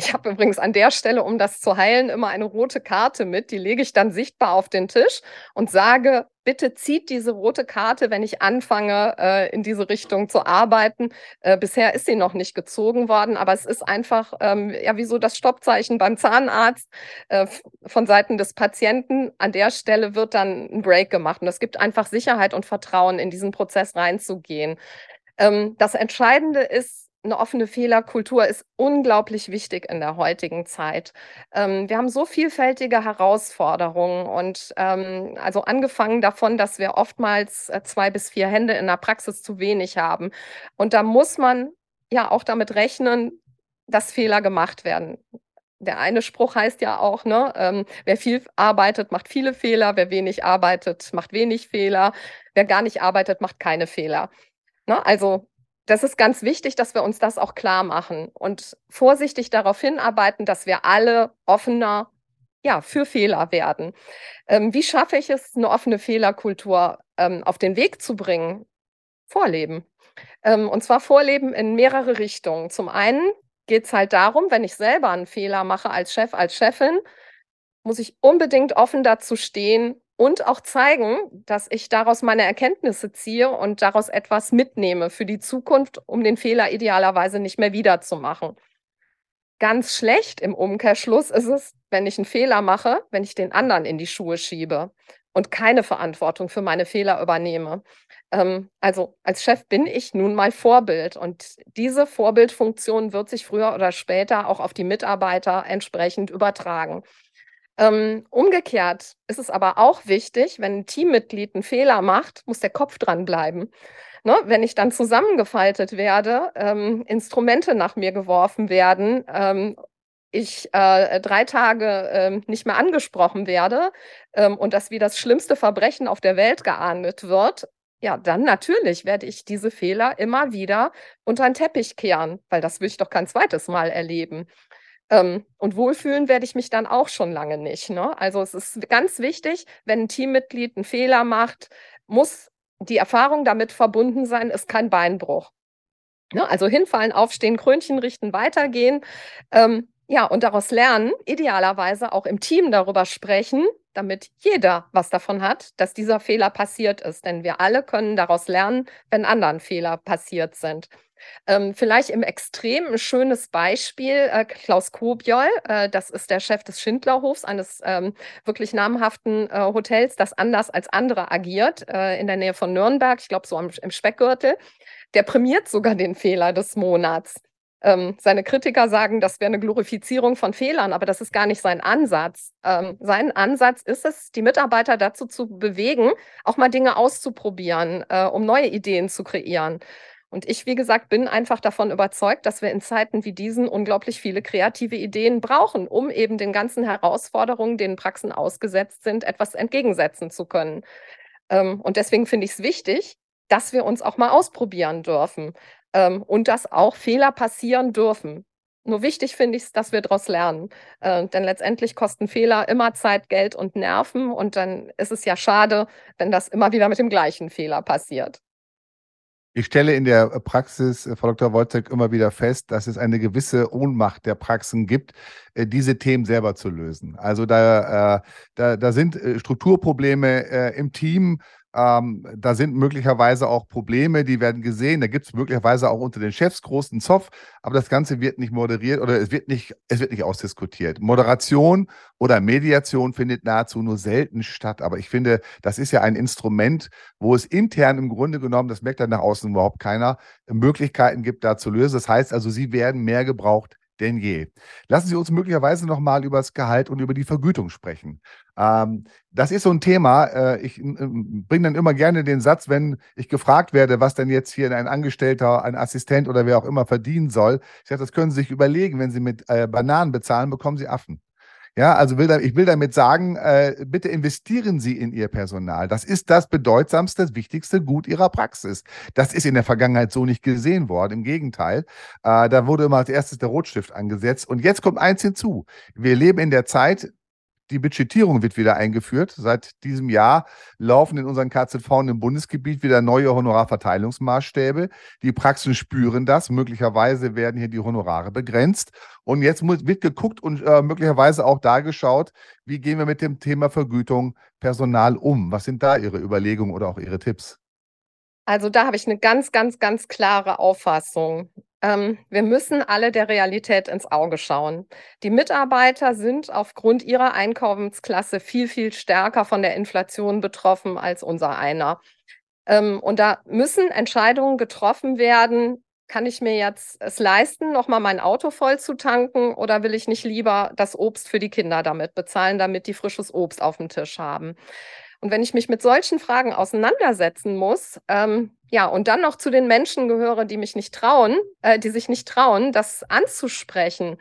A: Ich habe übrigens an der Stelle, um das zu heilen, immer eine rote Karte mit. Die lege ich dann sichtbar auf den Tisch und sage, bitte zieht diese rote Karte, wenn ich anfange, äh, in diese Richtung zu arbeiten. Äh, bisher ist sie noch nicht gezogen worden, aber es ist einfach, ähm, ja, wie so das Stoppzeichen beim Zahnarzt äh, von Seiten des Patienten. An der Stelle wird dann ein Break gemacht. Und das gibt einfach Sicherheit und Vertrauen, in diesen Prozess reinzugehen. Ähm, das Entscheidende ist, eine offene Fehlerkultur ist unglaublich wichtig in der heutigen Zeit. Ähm, wir haben so vielfältige Herausforderungen und ähm, also angefangen davon, dass wir oftmals äh, zwei bis vier Hände in der Praxis zu wenig haben. Und da muss man ja auch damit rechnen, dass Fehler gemacht werden. Der eine Spruch heißt ja auch, ne, ähm, wer viel arbeitet, macht viele Fehler, wer wenig arbeitet, macht wenig Fehler, wer gar nicht arbeitet, macht keine Fehler. Ne? Also das ist ganz wichtig, dass wir uns das auch klar machen und vorsichtig darauf hinarbeiten, dass wir alle offener ja, für Fehler werden. Ähm, wie schaffe ich es, eine offene Fehlerkultur ähm, auf den Weg zu bringen? Vorleben. Ähm, und zwar Vorleben in mehrere Richtungen. Zum einen geht es halt darum, wenn ich selber einen Fehler mache als Chef, als Chefin, muss ich unbedingt offen dazu stehen, und auch zeigen, dass ich daraus meine Erkenntnisse ziehe und daraus etwas mitnehme für die Zukunft, um den Fehler idealerweise nicht mehr wiederzumachen. Ganz schlecht im Umkehrschluss ist es, wenn ich einen Fehler mache, wenn ich den anderen in die Schuhe schiebe und keine Verantwortung für meine Fehler übernehme. Ähm, also als Chef bin ich nun mal Vorbild und diese Vorbildfunktion wird sich früher oder später auch auf die Mitarbeiter entsprechend übertragen. Ähm, umgekehrt ist es aber auch wichtig, wenn ein Teammitglied einen Fehler macht, muss der Kopf dranbleiben. Ne? Wenn ich dann zusammengefaltet werde, ähm, Instrumente nach mir geworfen werden, ähm, ich äh, drei Tage äh, nicht mehr angesprochen werde ähm, und das wie das schlimmste Verbrechen auf der Welt geahndet wird, ja, dann natürlich werde ich diese Fehler immer wieder unter den Teppich kehren, weil das will ich doch kein zweites Mal erleben. Ähm, und wohlfühlen werde ich mich dann auch schon lange nicht. Ne? Also es ist ganz wichtig, wenn ein Teammitglied einen Fehler macht, muss die Erfahrung damit verbunden sein, ist kein Beinbruch. Ne? Also hinfallen, aufstehen, Krönchen richten, weitergehen. Ähm, ja, und daraus lernen, idealerweise auch im Team darüber sprechen, damit jeder was davon hat, dass dieser Fehler passiert ist. Denn wir alle können daraus lernen, wenn anderen Fehler passiert sind. Ähm, vielleicht im Extrem ein schönes Beispiel, äh, Klaus Kobiol, äh, das ist der Chef des Schindlerhofs, eines ähm, wirklich namhaften äh, Hotels, das anders als andere agiert, äh, in der Nähe von Nürnberg, ich glaube so am, im Speckgürtel. Der prämiert sogar den Fehler des Monats. Ähm, seine Kritiker sagen, das wäre eine Glorifizierung von Fehlern, aber das ist gar nicht sein Ansatz. Ähm, sein Ansatz ist es, die Mitarbeiter dazu zu bewegen, auch mal Dinge auszuprobieren, äh, um neue Ideen zu kreieren. Und ich, wie gesagt, bin einfach davon überzeugt, dass wir in Zeiten wie diesen unglaublich viele kreative Ideen brauchen, um eben den ganzen Herausforderungen, denen Praxen ausgesetzt sind, etwas entgegensetzen zu können. Ähm, und deswegen finde ich es wichtig, dass wir uns auch mal ausprobieren dürfen ähm, und dass auch Fehler passieren dürfen. Nur wichtig finde ich es, dass wir daraus lernen. Äh, denn letztendlich kosten Fehler immer Zeit, Geld und Nerven. Und dann ist es ja schade, wenn das immer wieder mit dem gleichen Fehler passiert.
D: Ich stelle in der Praxis, äh, Frau Dr. Wojtek, immer wieder fest, dass es eine gewisse Ohnmacht der Praxen gibt, äh, diese Themen selber zu lösen. Also da, äh, da, da sind Strukturprobleme im Team, ähm, da sind möglicherweise auch Probleme, die werden gesehen. Da gibt es möglicherweise auch unter den Chefs großen Zoff, aber das Ganze wird nicht moderiert oder es wird nicht, es wird nicht ausdiskutiert. Moderation oder Mediation findet nahezu nur selten statt. Aber ich finde, das ist ja ein Instrument, wo es intern im Grunde genommen, das merkt dann nach außen überhaupt keiner, Möglichkeiten gibt, da zu lösen. Das heißt also, sie werden mehr gebraucht denn je. Lassen Sie uns möglicherweise noch mal über das Gehalt und über die Vergütung sprechen. Ähm, das ist so ein Thema. Äh, ich bringe dann immer gerne den Satz, wenn ich gefragt werde, was denn jetzt hier ein Angestellter, ein Assistent oder wer auch immer verdienen soll. Ich sage, das können Sie sich überlegen. Wenn Sie mit äh, Bananen bezahlen, bekommen Sie Affen. Ja, also will ich will damit sagen, äh, bitte investieren Sie in Ihr Personal. Das ist das bedeutsamste, wichtigste Gut Ihrer Praxis. Das ist in der Vergangenheit so nicht gesehen worden. Im Gegenteil, äh, da wurde immer als erstes der Rotstift angesetzt. Und jetzt kommt eins hinzu. Wir leben in der Zeit, die Budgetierung wird wieder eingeführt. Seit diesem Jahr laufen in unseren KZV im Bundesgebiet wieder neue Honorarverteilungsmaßstäbe. Die Praxen spüren das. Möglicherweise werden hier die Honorare begrenzt. Und jetzt wird geguckt und äh, möglicherweise auch da geschaut, wie gehen wir mit dem Thema Vergütung Personal um? Was sind da Ihre Überlegungen oder auch Ihre Tipps?
A: Also da habe ich eine ganz, ganz, ganz klare Auffassung. Ähm, wir müssen alle der Realität ins Auge schauen. Die Mitarbeiter sind aufgrund ihrer Einkommensklasse viel, viel stärker von der Inflation betroffen als unser einer. Ähm, und da müssen Entscheidungen getroffen werden. Kann ich mir jetzt es leisten, nochmal mein Auto voll zu tanken oder will ich nicht lieber das Obst für die Kinder damit bezahlen, damit die frisches Obst auf dem Tisch haben? Und wenn ich mich mit solchen Fragen auseinandersetzen muss, ähm, ja, und dann noch zu den Menschen gehöre, die mich nicht trauen, äh, die sich nicht trauen, das anzusprechen,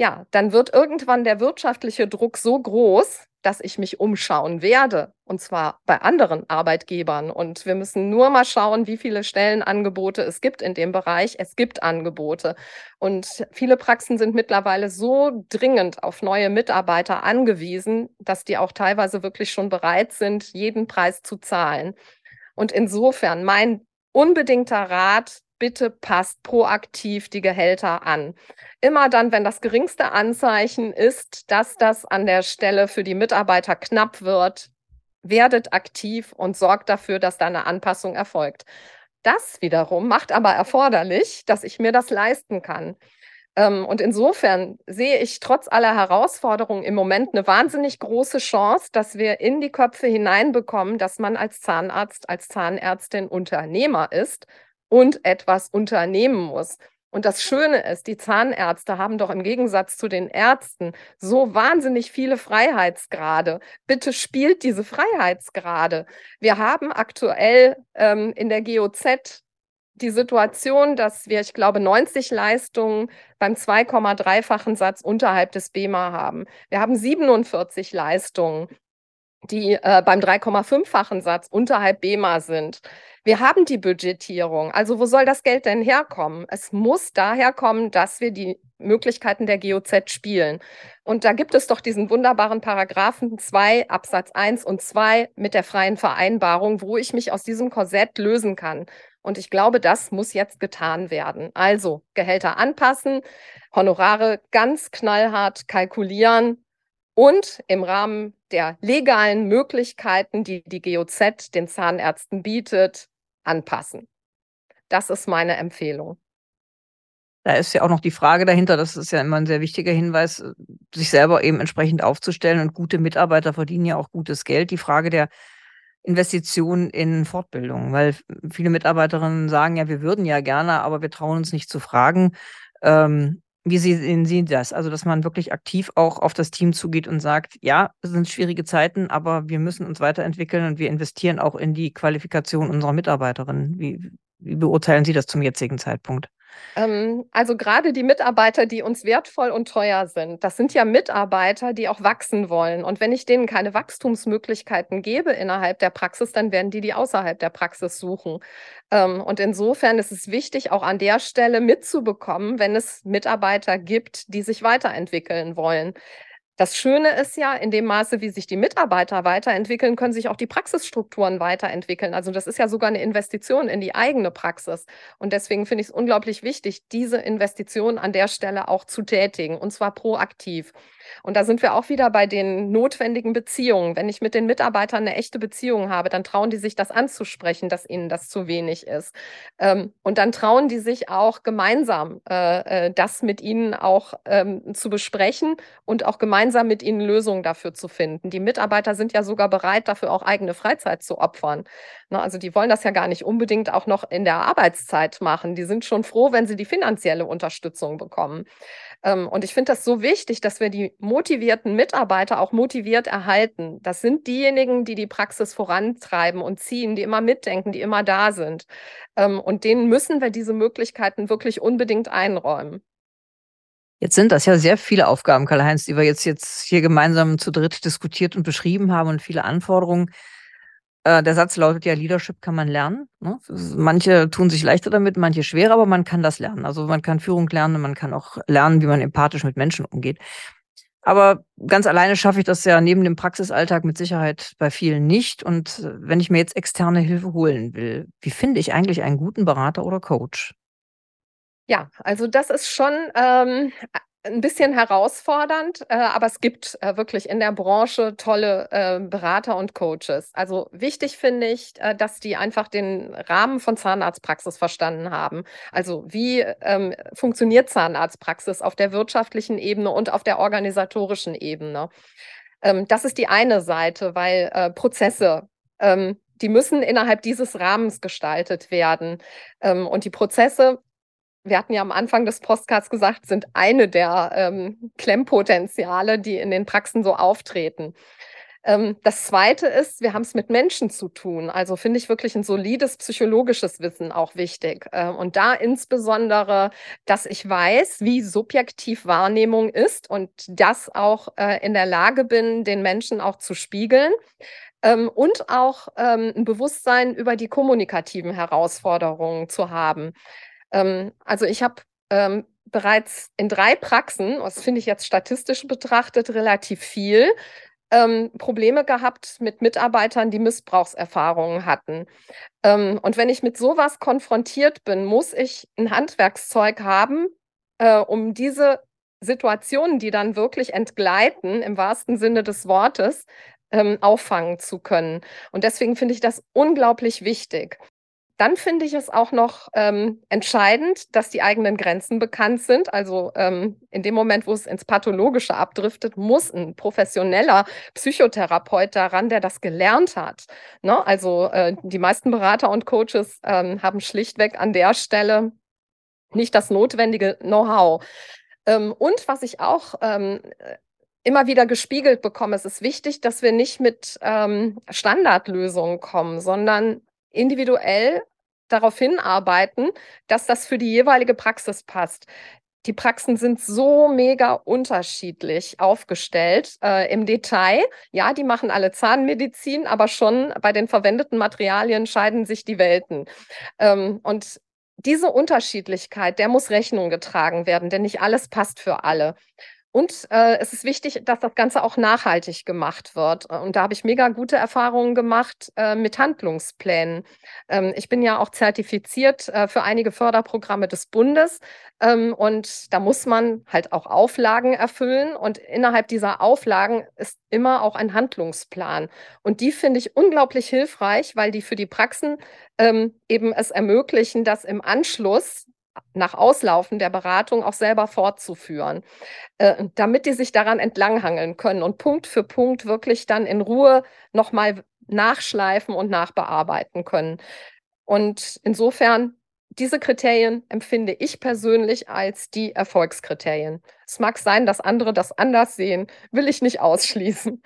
A: ja, dann wird irgendwann der wirtschaftliche Druck so groß, dass ich mich umschauen werde. Und zwar bei anderen Arbeitgebern. Und wir müssen nur mal schauen, wie viele Stellenangebote es gibt in dem Bereich. Es gibt Angebote. Und viele Praxen sind mittlerweile so dringend auf neue Mitarbeiter angewiesen, dass die auch teilweise wirklich schon bereit sind, jeden Preis zu zahlen. Und insofern mein unbedingter Rat, bitte passt proaktiv die Gehälter an. Immer dann, wenn das geringste Anzeichen ist, dass das an der Stelle für die Mitarbeiter knapp wird, werdet aktiv und sorgt dafür, dass da eine Anpassung erfolgt. Das wiederum macht aber erforderlich, dass ich mir das leisten kann. Ähm, und insofern sehe ich trotz aller Herausforderungen im Moment eine wahnsinnig große Chance, dass wir in die Köpfe hineinbekommen, dass man als Zahnarzt, als Zahnärztin Unternehmer ist und etwas unternehmen muss. Und das Schöne ist, die Zahnärzte haben doch im Gegensatz zu den Ärzten so wahnsinnig viele Freiheitsgrade. Bitte spielt diese Freiheitsgrade. Wir haben aktuell ähm, in der GOZ die Situation, dass wir, ich glaube, 90 Leistungen beim 2,3-fachen Satz unterhalb des BEMA haben. Wir haben 47 Leistungen, die äh, beim 3,5-fachen Satz unterhalb BEMA sind. Wir haben die Budgetierung. Also wo soll das Geld denn herkommen? Es muss daher kommen, dass wir die Möglichkeiten der GOZ spielen. Und da gibt es doch diesen wunderbaren Paragraphen 2 Absatz 1 und 2 mit der freien Vereinbarung, wo ich mich aus diesem Korsett lösen kann. Und ich glaube, das muss jetzt getan werden. Also Gehälter anpassen, Honorare ganz knallhart kalkulieren und im Rahmen der legalen Möglichkeiten, die die GOZ den Zahnärzten bietet, anpassen. Das ist meine Empfehlung.
C: Da ist ja auch noch die Frage dahinter, das ist ja immer ein sehr wichtiger Hinweis, sich selber eben entsprechend aufzustellen. Und gute Mitarbeiter verdienen ja auch gutes Geld. Die Frage der Investitionen in Fortbildung, weil viele Mitarbeiterinnen sagen ja, wir würden ja gerne, aber wir trauen uns nicht zu fragen. Ähm, wie sehen Sie das? Also, dass man wirklich aktiv auch auf das Team zugeht und sagt, ja, es sind schwierige Zeiten, aber wir müssen uns weiterentwickeln und wir investieren auch in die Qualifikation unserer Mitarbeiterinnen. Wie, wie beurteilen Sie das zum jetzigen Zeitpunkt?
A: Ähm, also gerade die Mitarbeiter, die uns wertvoll und teuer sind, das sind ja Mitarbeiter, die auch wachsen wollen. Und wenn ich denen keine Wachstumsmöglichkeiten gebe innerhalb der Praxis, dann werden die die außerhalb der Praxis suchen. Ähm, und insofern ist es wichtig, auch an der Stelle mitzubekommen, wenn es Mitarbeiter gibt, die sich weiterentwickeln wollen. Das Schöne ist ja, in dem Maße, wie sich die Mitarbeiter weiterentwickeln, können sich auch die Praxisstrukturen weiterentwickeln. Also das ist ja sogar eine Investition in die eigene Praxis. Und deswegen finde ich es unglaublich wichtig, diese Investition an der Stelle auch zu tätigen, und zwar proaktiv. Und da sind wir auch wieder bei den notwendigen Beziehungen. Wenn ich mit den Mitarbeitern eine echte Beziehung habe, dann trauen die sich das anzusprechen, dass ihnen das zu wenig ist. Ähm, und dann trauen die sich auch gemeinsam äh, äh, das mit ihnen auch ähm, zu besprechen und auch gemeinsam mit ihnen Lösungen dafür zu finden. Die Mitarbeiter sind ja sogar bereit, dafür auch eigene Freizeit zu opfern. Na, also die wollen das ja gar nicht unbedingt auch noch in der Arbeitszeit machen. Die sind schon froh, wenn sie die finanzielle Unterstützung bekommen. Ähm, und ich finde das so wichtig, dass wir die motivierten Mitarbeiter auch motiviert erhalten. Das sind diejenigen, die die Praxis vorantreiben und ziehen, die immer mitdenken, die immer da sind. Ähm, und denen müssen wir diese Möglichkeiten wirklich unbedingt einräumen.
C: Jetzt sind das ja sehr viele Aufgaben, Karl-Heinz, die wir jetzt, jetzt hier gemeinsam zu dritt diskutiert und beschrieben haben und viele Anforderungen. Äh, der Satz lautet ja, Leadership kann man lernen. Ne? Manche tun sich leichter damit, manche schwerer, aber man kann das lernen. Also man kann Führung lernen, man kann auch lernen, wie man empathisch mit Menschen umgeht. Aber ganz alleine schaffe ich das ja neben dem Praxisalltag mit Sicherheit bei vielen nicht. Und wenn ich mir jetzt externe Hilfe holen will, wie finde ich eigentlich einen guten Berater oder Coach?
A: Ja, also das ist schon ähm, ein bisschen herausfordernd, äh, aber es gibt äh, wirklich in der Branche tolle äh, Berater und Coaches. Also wichtig finde ich, äh, dass die einfach den Rahmen von Zahnarztpraxis verstanden haben. Also wie ähm, funktioniert Zahnarztpraxis auf der wirtschaftlichen Ebene und auf der organisatorischen Ebene. Ähm, das ist die eine Seite, weil äh, Prozesse ähm, die müssen innerhalb dieses Rahmens gestaltet werden. Ähm, und die Prozesse wir hatten ja am Anfang des Postcards gesagt, sind eine der ähm, Klemmpotenziale, die in den Praxen so auftreten. Ähm, das zweite ist, wir haben es mit Menschen zu tun. Also finde ich wirklich ein solides psychologisches Wissen auch wichtig. Ähm, und da insbesondere, dass ich weiß, wie subjektiv Wahrnehmung ist und das auch äh, in der Lage bin, den Menschen auch zu spiegeln. Ähm, und auch ähm, ein Bewusstsein über die kommunikativen Herausforderungen zu haben. Ähm, also ich habe ähm, bereits in drei Praxen, das finde ich jetzt statistisch betrachtet relativ viel, ähm, Probleme gehabt mit Mitarbeitern, die Missbrauchserfahrungen hatten. Ähm, und wenn ich mit sowas konfrontiert bin, muss ich ein Handwerkszeug haben, äh, um diese Situationen, die dann wirklich entgleiten, im wahrsten Sinne des Wortes, ähm, auffangen zu können. Und deswegen finde ich das unglaublich wichtig. Dann finde ich es auch noch ähm, entscheidend, dass die eigenen Grenzen bekannt sind. Also ähm, in dem Moment, wo es ins Pathologische abdriftet, muss ein professioneller Psychotherapeut daran, der das gelernt hat. Ne? Also äh, die meisten Berater und Coaches ähm, haben schlichtweg an der Stelle nicht das notwendige Know-how. Ähm, und was ich auch ähm, immer wieder gespiegelt bekomme, es ist wichtig, dass wir nicht mit ähm, Standardlösungen kommen, sondern individuell darauf hinarbeiten, dass das für die jeweilige Praxis passt. Die Praxen sind so mega unterschiedlich aufgestellt äh, im Detail. Ja, die machen alle Zahnmedizin, aber schon bei den verwendeten Materialien scheiden sich die Welten. Ähm, und diese Unterschiedlichkeit, der muss Rechnung getragen werden, denn nicht alles passt für alle. Und äh, es ist wichtig, dass das Ganze auch nachhaltig gemacht wird. Und da habe ich mega gute Erfahrungen gemacht äh, mit Handlungsplänen. Ähm, ich bin ja auch zertifiziert äh, für einige Förderprogramme des Bundes. Ähm, und da muss man halt auch Auflagen erfüllen. Und innerhalb dieser Auflagen ist immer auch ein Handlungsplan. Und die finde ich unglaublich hilfreich, weil die für die Praxen ähm, eben es ermöglichen, dass im Anschluss nach Auslaufen der Beratung auch selber fortzuführen, äh, damit die sich daran entlanghangeln können und Punkt für Punkt wirklich dann in Ruhe nochmal nachschleifen und nachbearbeiten können. Und insofern, diese Kriterien empfinde ich persönlich als die Erfolgskriterien. Es mag sein, dass andere das anders sehen, will ich nicht ausschließen.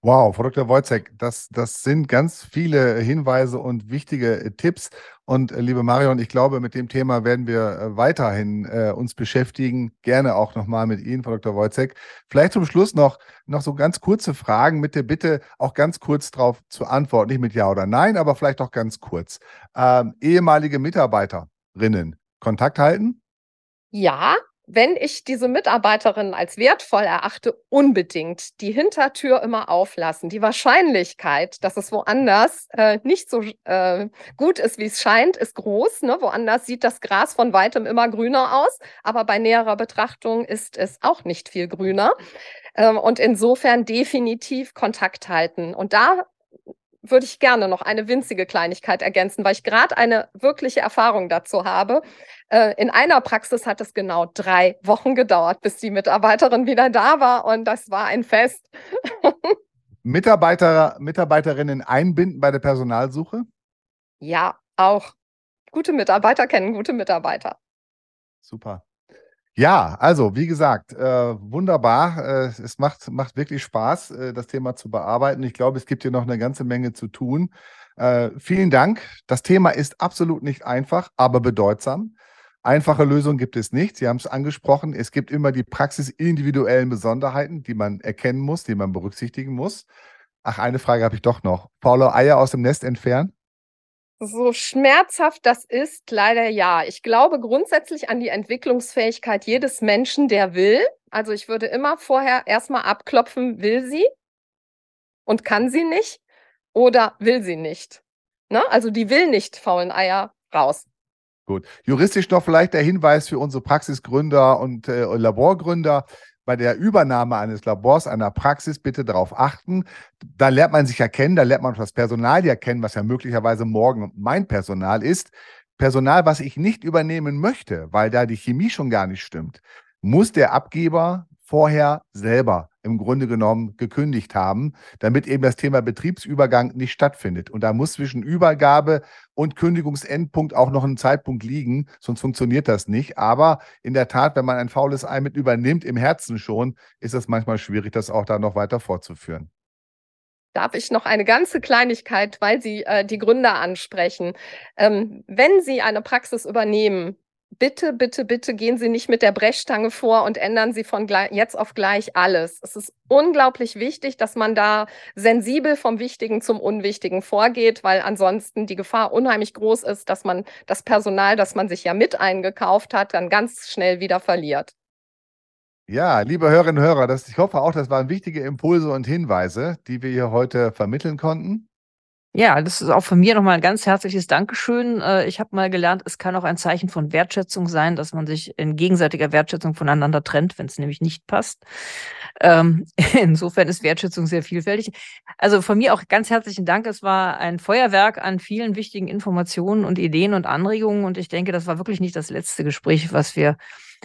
D: Wow, Frau Dr. Wojcek, das, das sind ganz viele Hinweise und wichtige äh, Tipps. Und äh, liebe Marion, ich glaube, mit dem Thema werden wir äh, weiterhin äh, uns beschäftigen. Gerne auch nochmal mit Ihnen, Frau Dr. Wojcek. Vielleicht zum Schluss noch, noch so ganz kurze Fragen mit der Bitte, auch ganz kurz darauf zu antworten. Nicht mit Ja oder Nein, aber vielleicht auch ganz kurz. Ähm, ehemalige Mitarbeiterinnen, Kontakt halten?
A: Ja, wenn ich diese Mitarbeiterin als wertvoll erachte, unbedingt die Hintertür immer auflassen. Die Wahrscheinlichkeit, dass es woanders äh, nicht so äh, gut ist, wie es scheint, ist groß. Ne? Woanders sieht das Gras von weitem immer grüner aus, aber bei näherer Betrachtung ist es auch nicht viel grüner. Ähm, und insofern definitiv Kontakt halten. Und da würde ich gerne noch eine winzige Kleinigkeit ergänzen, weil ich gerade eine wirkliche Erfahrung dazu habe. Äh, in einer Praxis hat es genau drei Wochen gedauert, bis die Mitarbeiterin wieder da war und das war ein Fest.
D: Mitarbeiter, Mitarbeiterinnen einbinden bei der Personalsuche?
A: Ja, auch. Gute Mitarbeiter kennen gute Mitarbeiter.
D: Super. Ja, also wie gesagt, äh, wunderbar. Äh, es macht, macht wirklich Spaß, äh, das Thema zu bearbeiten. Ich glaube, es gibt hier noch eine ganze Menge zu tun. Äh, vielen Dank. Das Thema ist absolut nicht einfach, aber bedeutsam. Einfache Lösungen gibt es nicht. Sie haben es angesprochen. Es gibt immer die praxisindividuellen Besonderheiten, die man erkennen muss, die man berücksichtigen muss. Ach, eine Frage habe ich doch noch. Paulo Eier aus dem Nest entfernen?
A: So schmerzhaft das ist, leider ja. Ich glaube grundsätzlich an die Entwicklungsfähigkeit jedes Menschen, der will. Also ich würde immer vorher erstmal abklopfen, will sie und kann sie nicht oder will sie nicht. Ne? Also die will nicht faulen Eier raus.
D: Gut. Juristisch noch vielleicht der Hinweis für unsere Praxisgründer und äh, Laborgründer bei der Übernahme eines Labors, einer Praxis bitte darauf achten. Da lernt man sich ja kennen, da lernt man das Personal ja kennen, was ja möglicherweise morgen mein Personal ist. Personal, was ich nicht übernehmen möchte, weil da die Chemie schon gar nicht stimmt, muss der Abgeber vorher selber im Grunde genommen gekündigt haben, damit eben das Thema Betriebsübergang nicht stattfindet. Und da muss zwischen Übergabe und Kündigungsendpunkt auch noch ein Zeitpunkt liegen, sonst funktioniert das nicht. Aber in der Tat, wenn man ein faules Ei mit übernimmt, im Herzen schon, ist es manchmal schwierig, das auch da noch weiter fortzuführen
A: darf ich noch eine ganze Kleinigkeit, weil Sie äh, die Gründer ansprechen. Ähm, wenn Sie eine Praxis übernehmen, bitte, bitte, bitte gehen Sie nicht mit der Brechstange vor und ändern Sie von jetzt auf gleich alles. Es ist unglaublich wichtig, dass man da sensibel vom Wichtigen zum Unwichtigen vorgeht, weil ansonsten die Gefahr unheimlich groß ist, dass man das Personal, das man sich ja mit eingekauft hat, dann ganz schnell wieder verliert.
D: Ja, liebe Hörerinnen und Hörer, das, ich hoffe auch, das waren wichtige Impulse und Hinweise, die wir hier heute vermitteln konnten.
C: Ja, das ist auch von mir nochmal ein ganz herzliches Dankeschön. Äh, ich habe mal gelernt, es kann auch ein Zeichen von Wertschätzung sein, dass man sich in gegenseitiger Wertschätzung voneinander trennt, wenn es nämlich nicht passt. Ähm, insofern ist Wertschätzung sehr vielfältig. Also von mir auch ganz herzlichen Dank. Es war ein Feuerwerk an vielen wichtigen Informationen und Ideen und Anregungen. Und ich denke, das war wirklich nicht das letzte Gespräch, was wir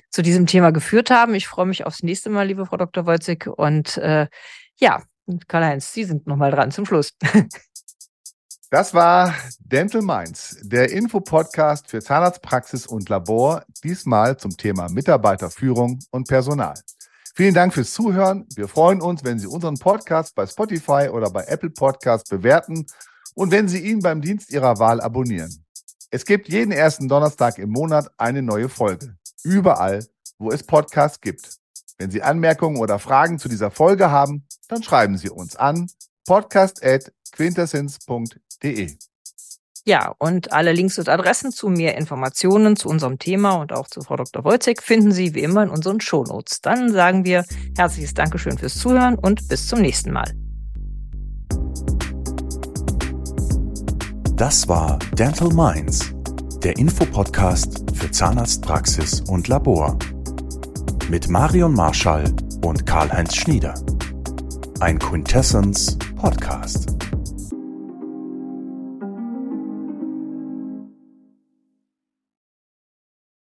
C: zu diesem Thema geführt haben. Ich freue mich aufs nächste Mal, liebe Frau Dr. Wolzig. Und äh, ja, Karl-Heinz, Sie sind nochmal dran zum Schluss.
D: Das war Dental Minds, der Infopodcast für Zahnarztpraxis und Labor, diesmal zum Thema Mitarbeiterführung und Personal. Vielen Dank fürs Zuhören. Wir freuen uns, wenn Sie unseren Podcast bei Spotify oder bei Apple Podcast bewerten und wenn Sie ihn beim Dienst Ihrer Wahl abonnieren. Es gibt jeden ersten Donnerstag im Monat eine neue Folge. Überall, wo es Podcasts gibt. Wenn Sie Anmerkungen oder Fragen zu dieser Folge haben, dann schreiben Sie uns an podcast.quintessence.de www.ftf.de.
C: Ja, und alle Links und Adressen zu mehr Informationen zu unserem Thema und auch zu Frau Dr. Wojcik finden Sie wie immer in unseren Shownotes. Dann sagen wir herzliches Dankeschön fürs Zuhören und bis zum nächsten Mal.
B: Das war Dental Minds, der Infopodcast für Zahnarztpraxis und Labor. Mit Marion Marschall und Karl-Heinz Schnieder. Ein Quintessence Podcast.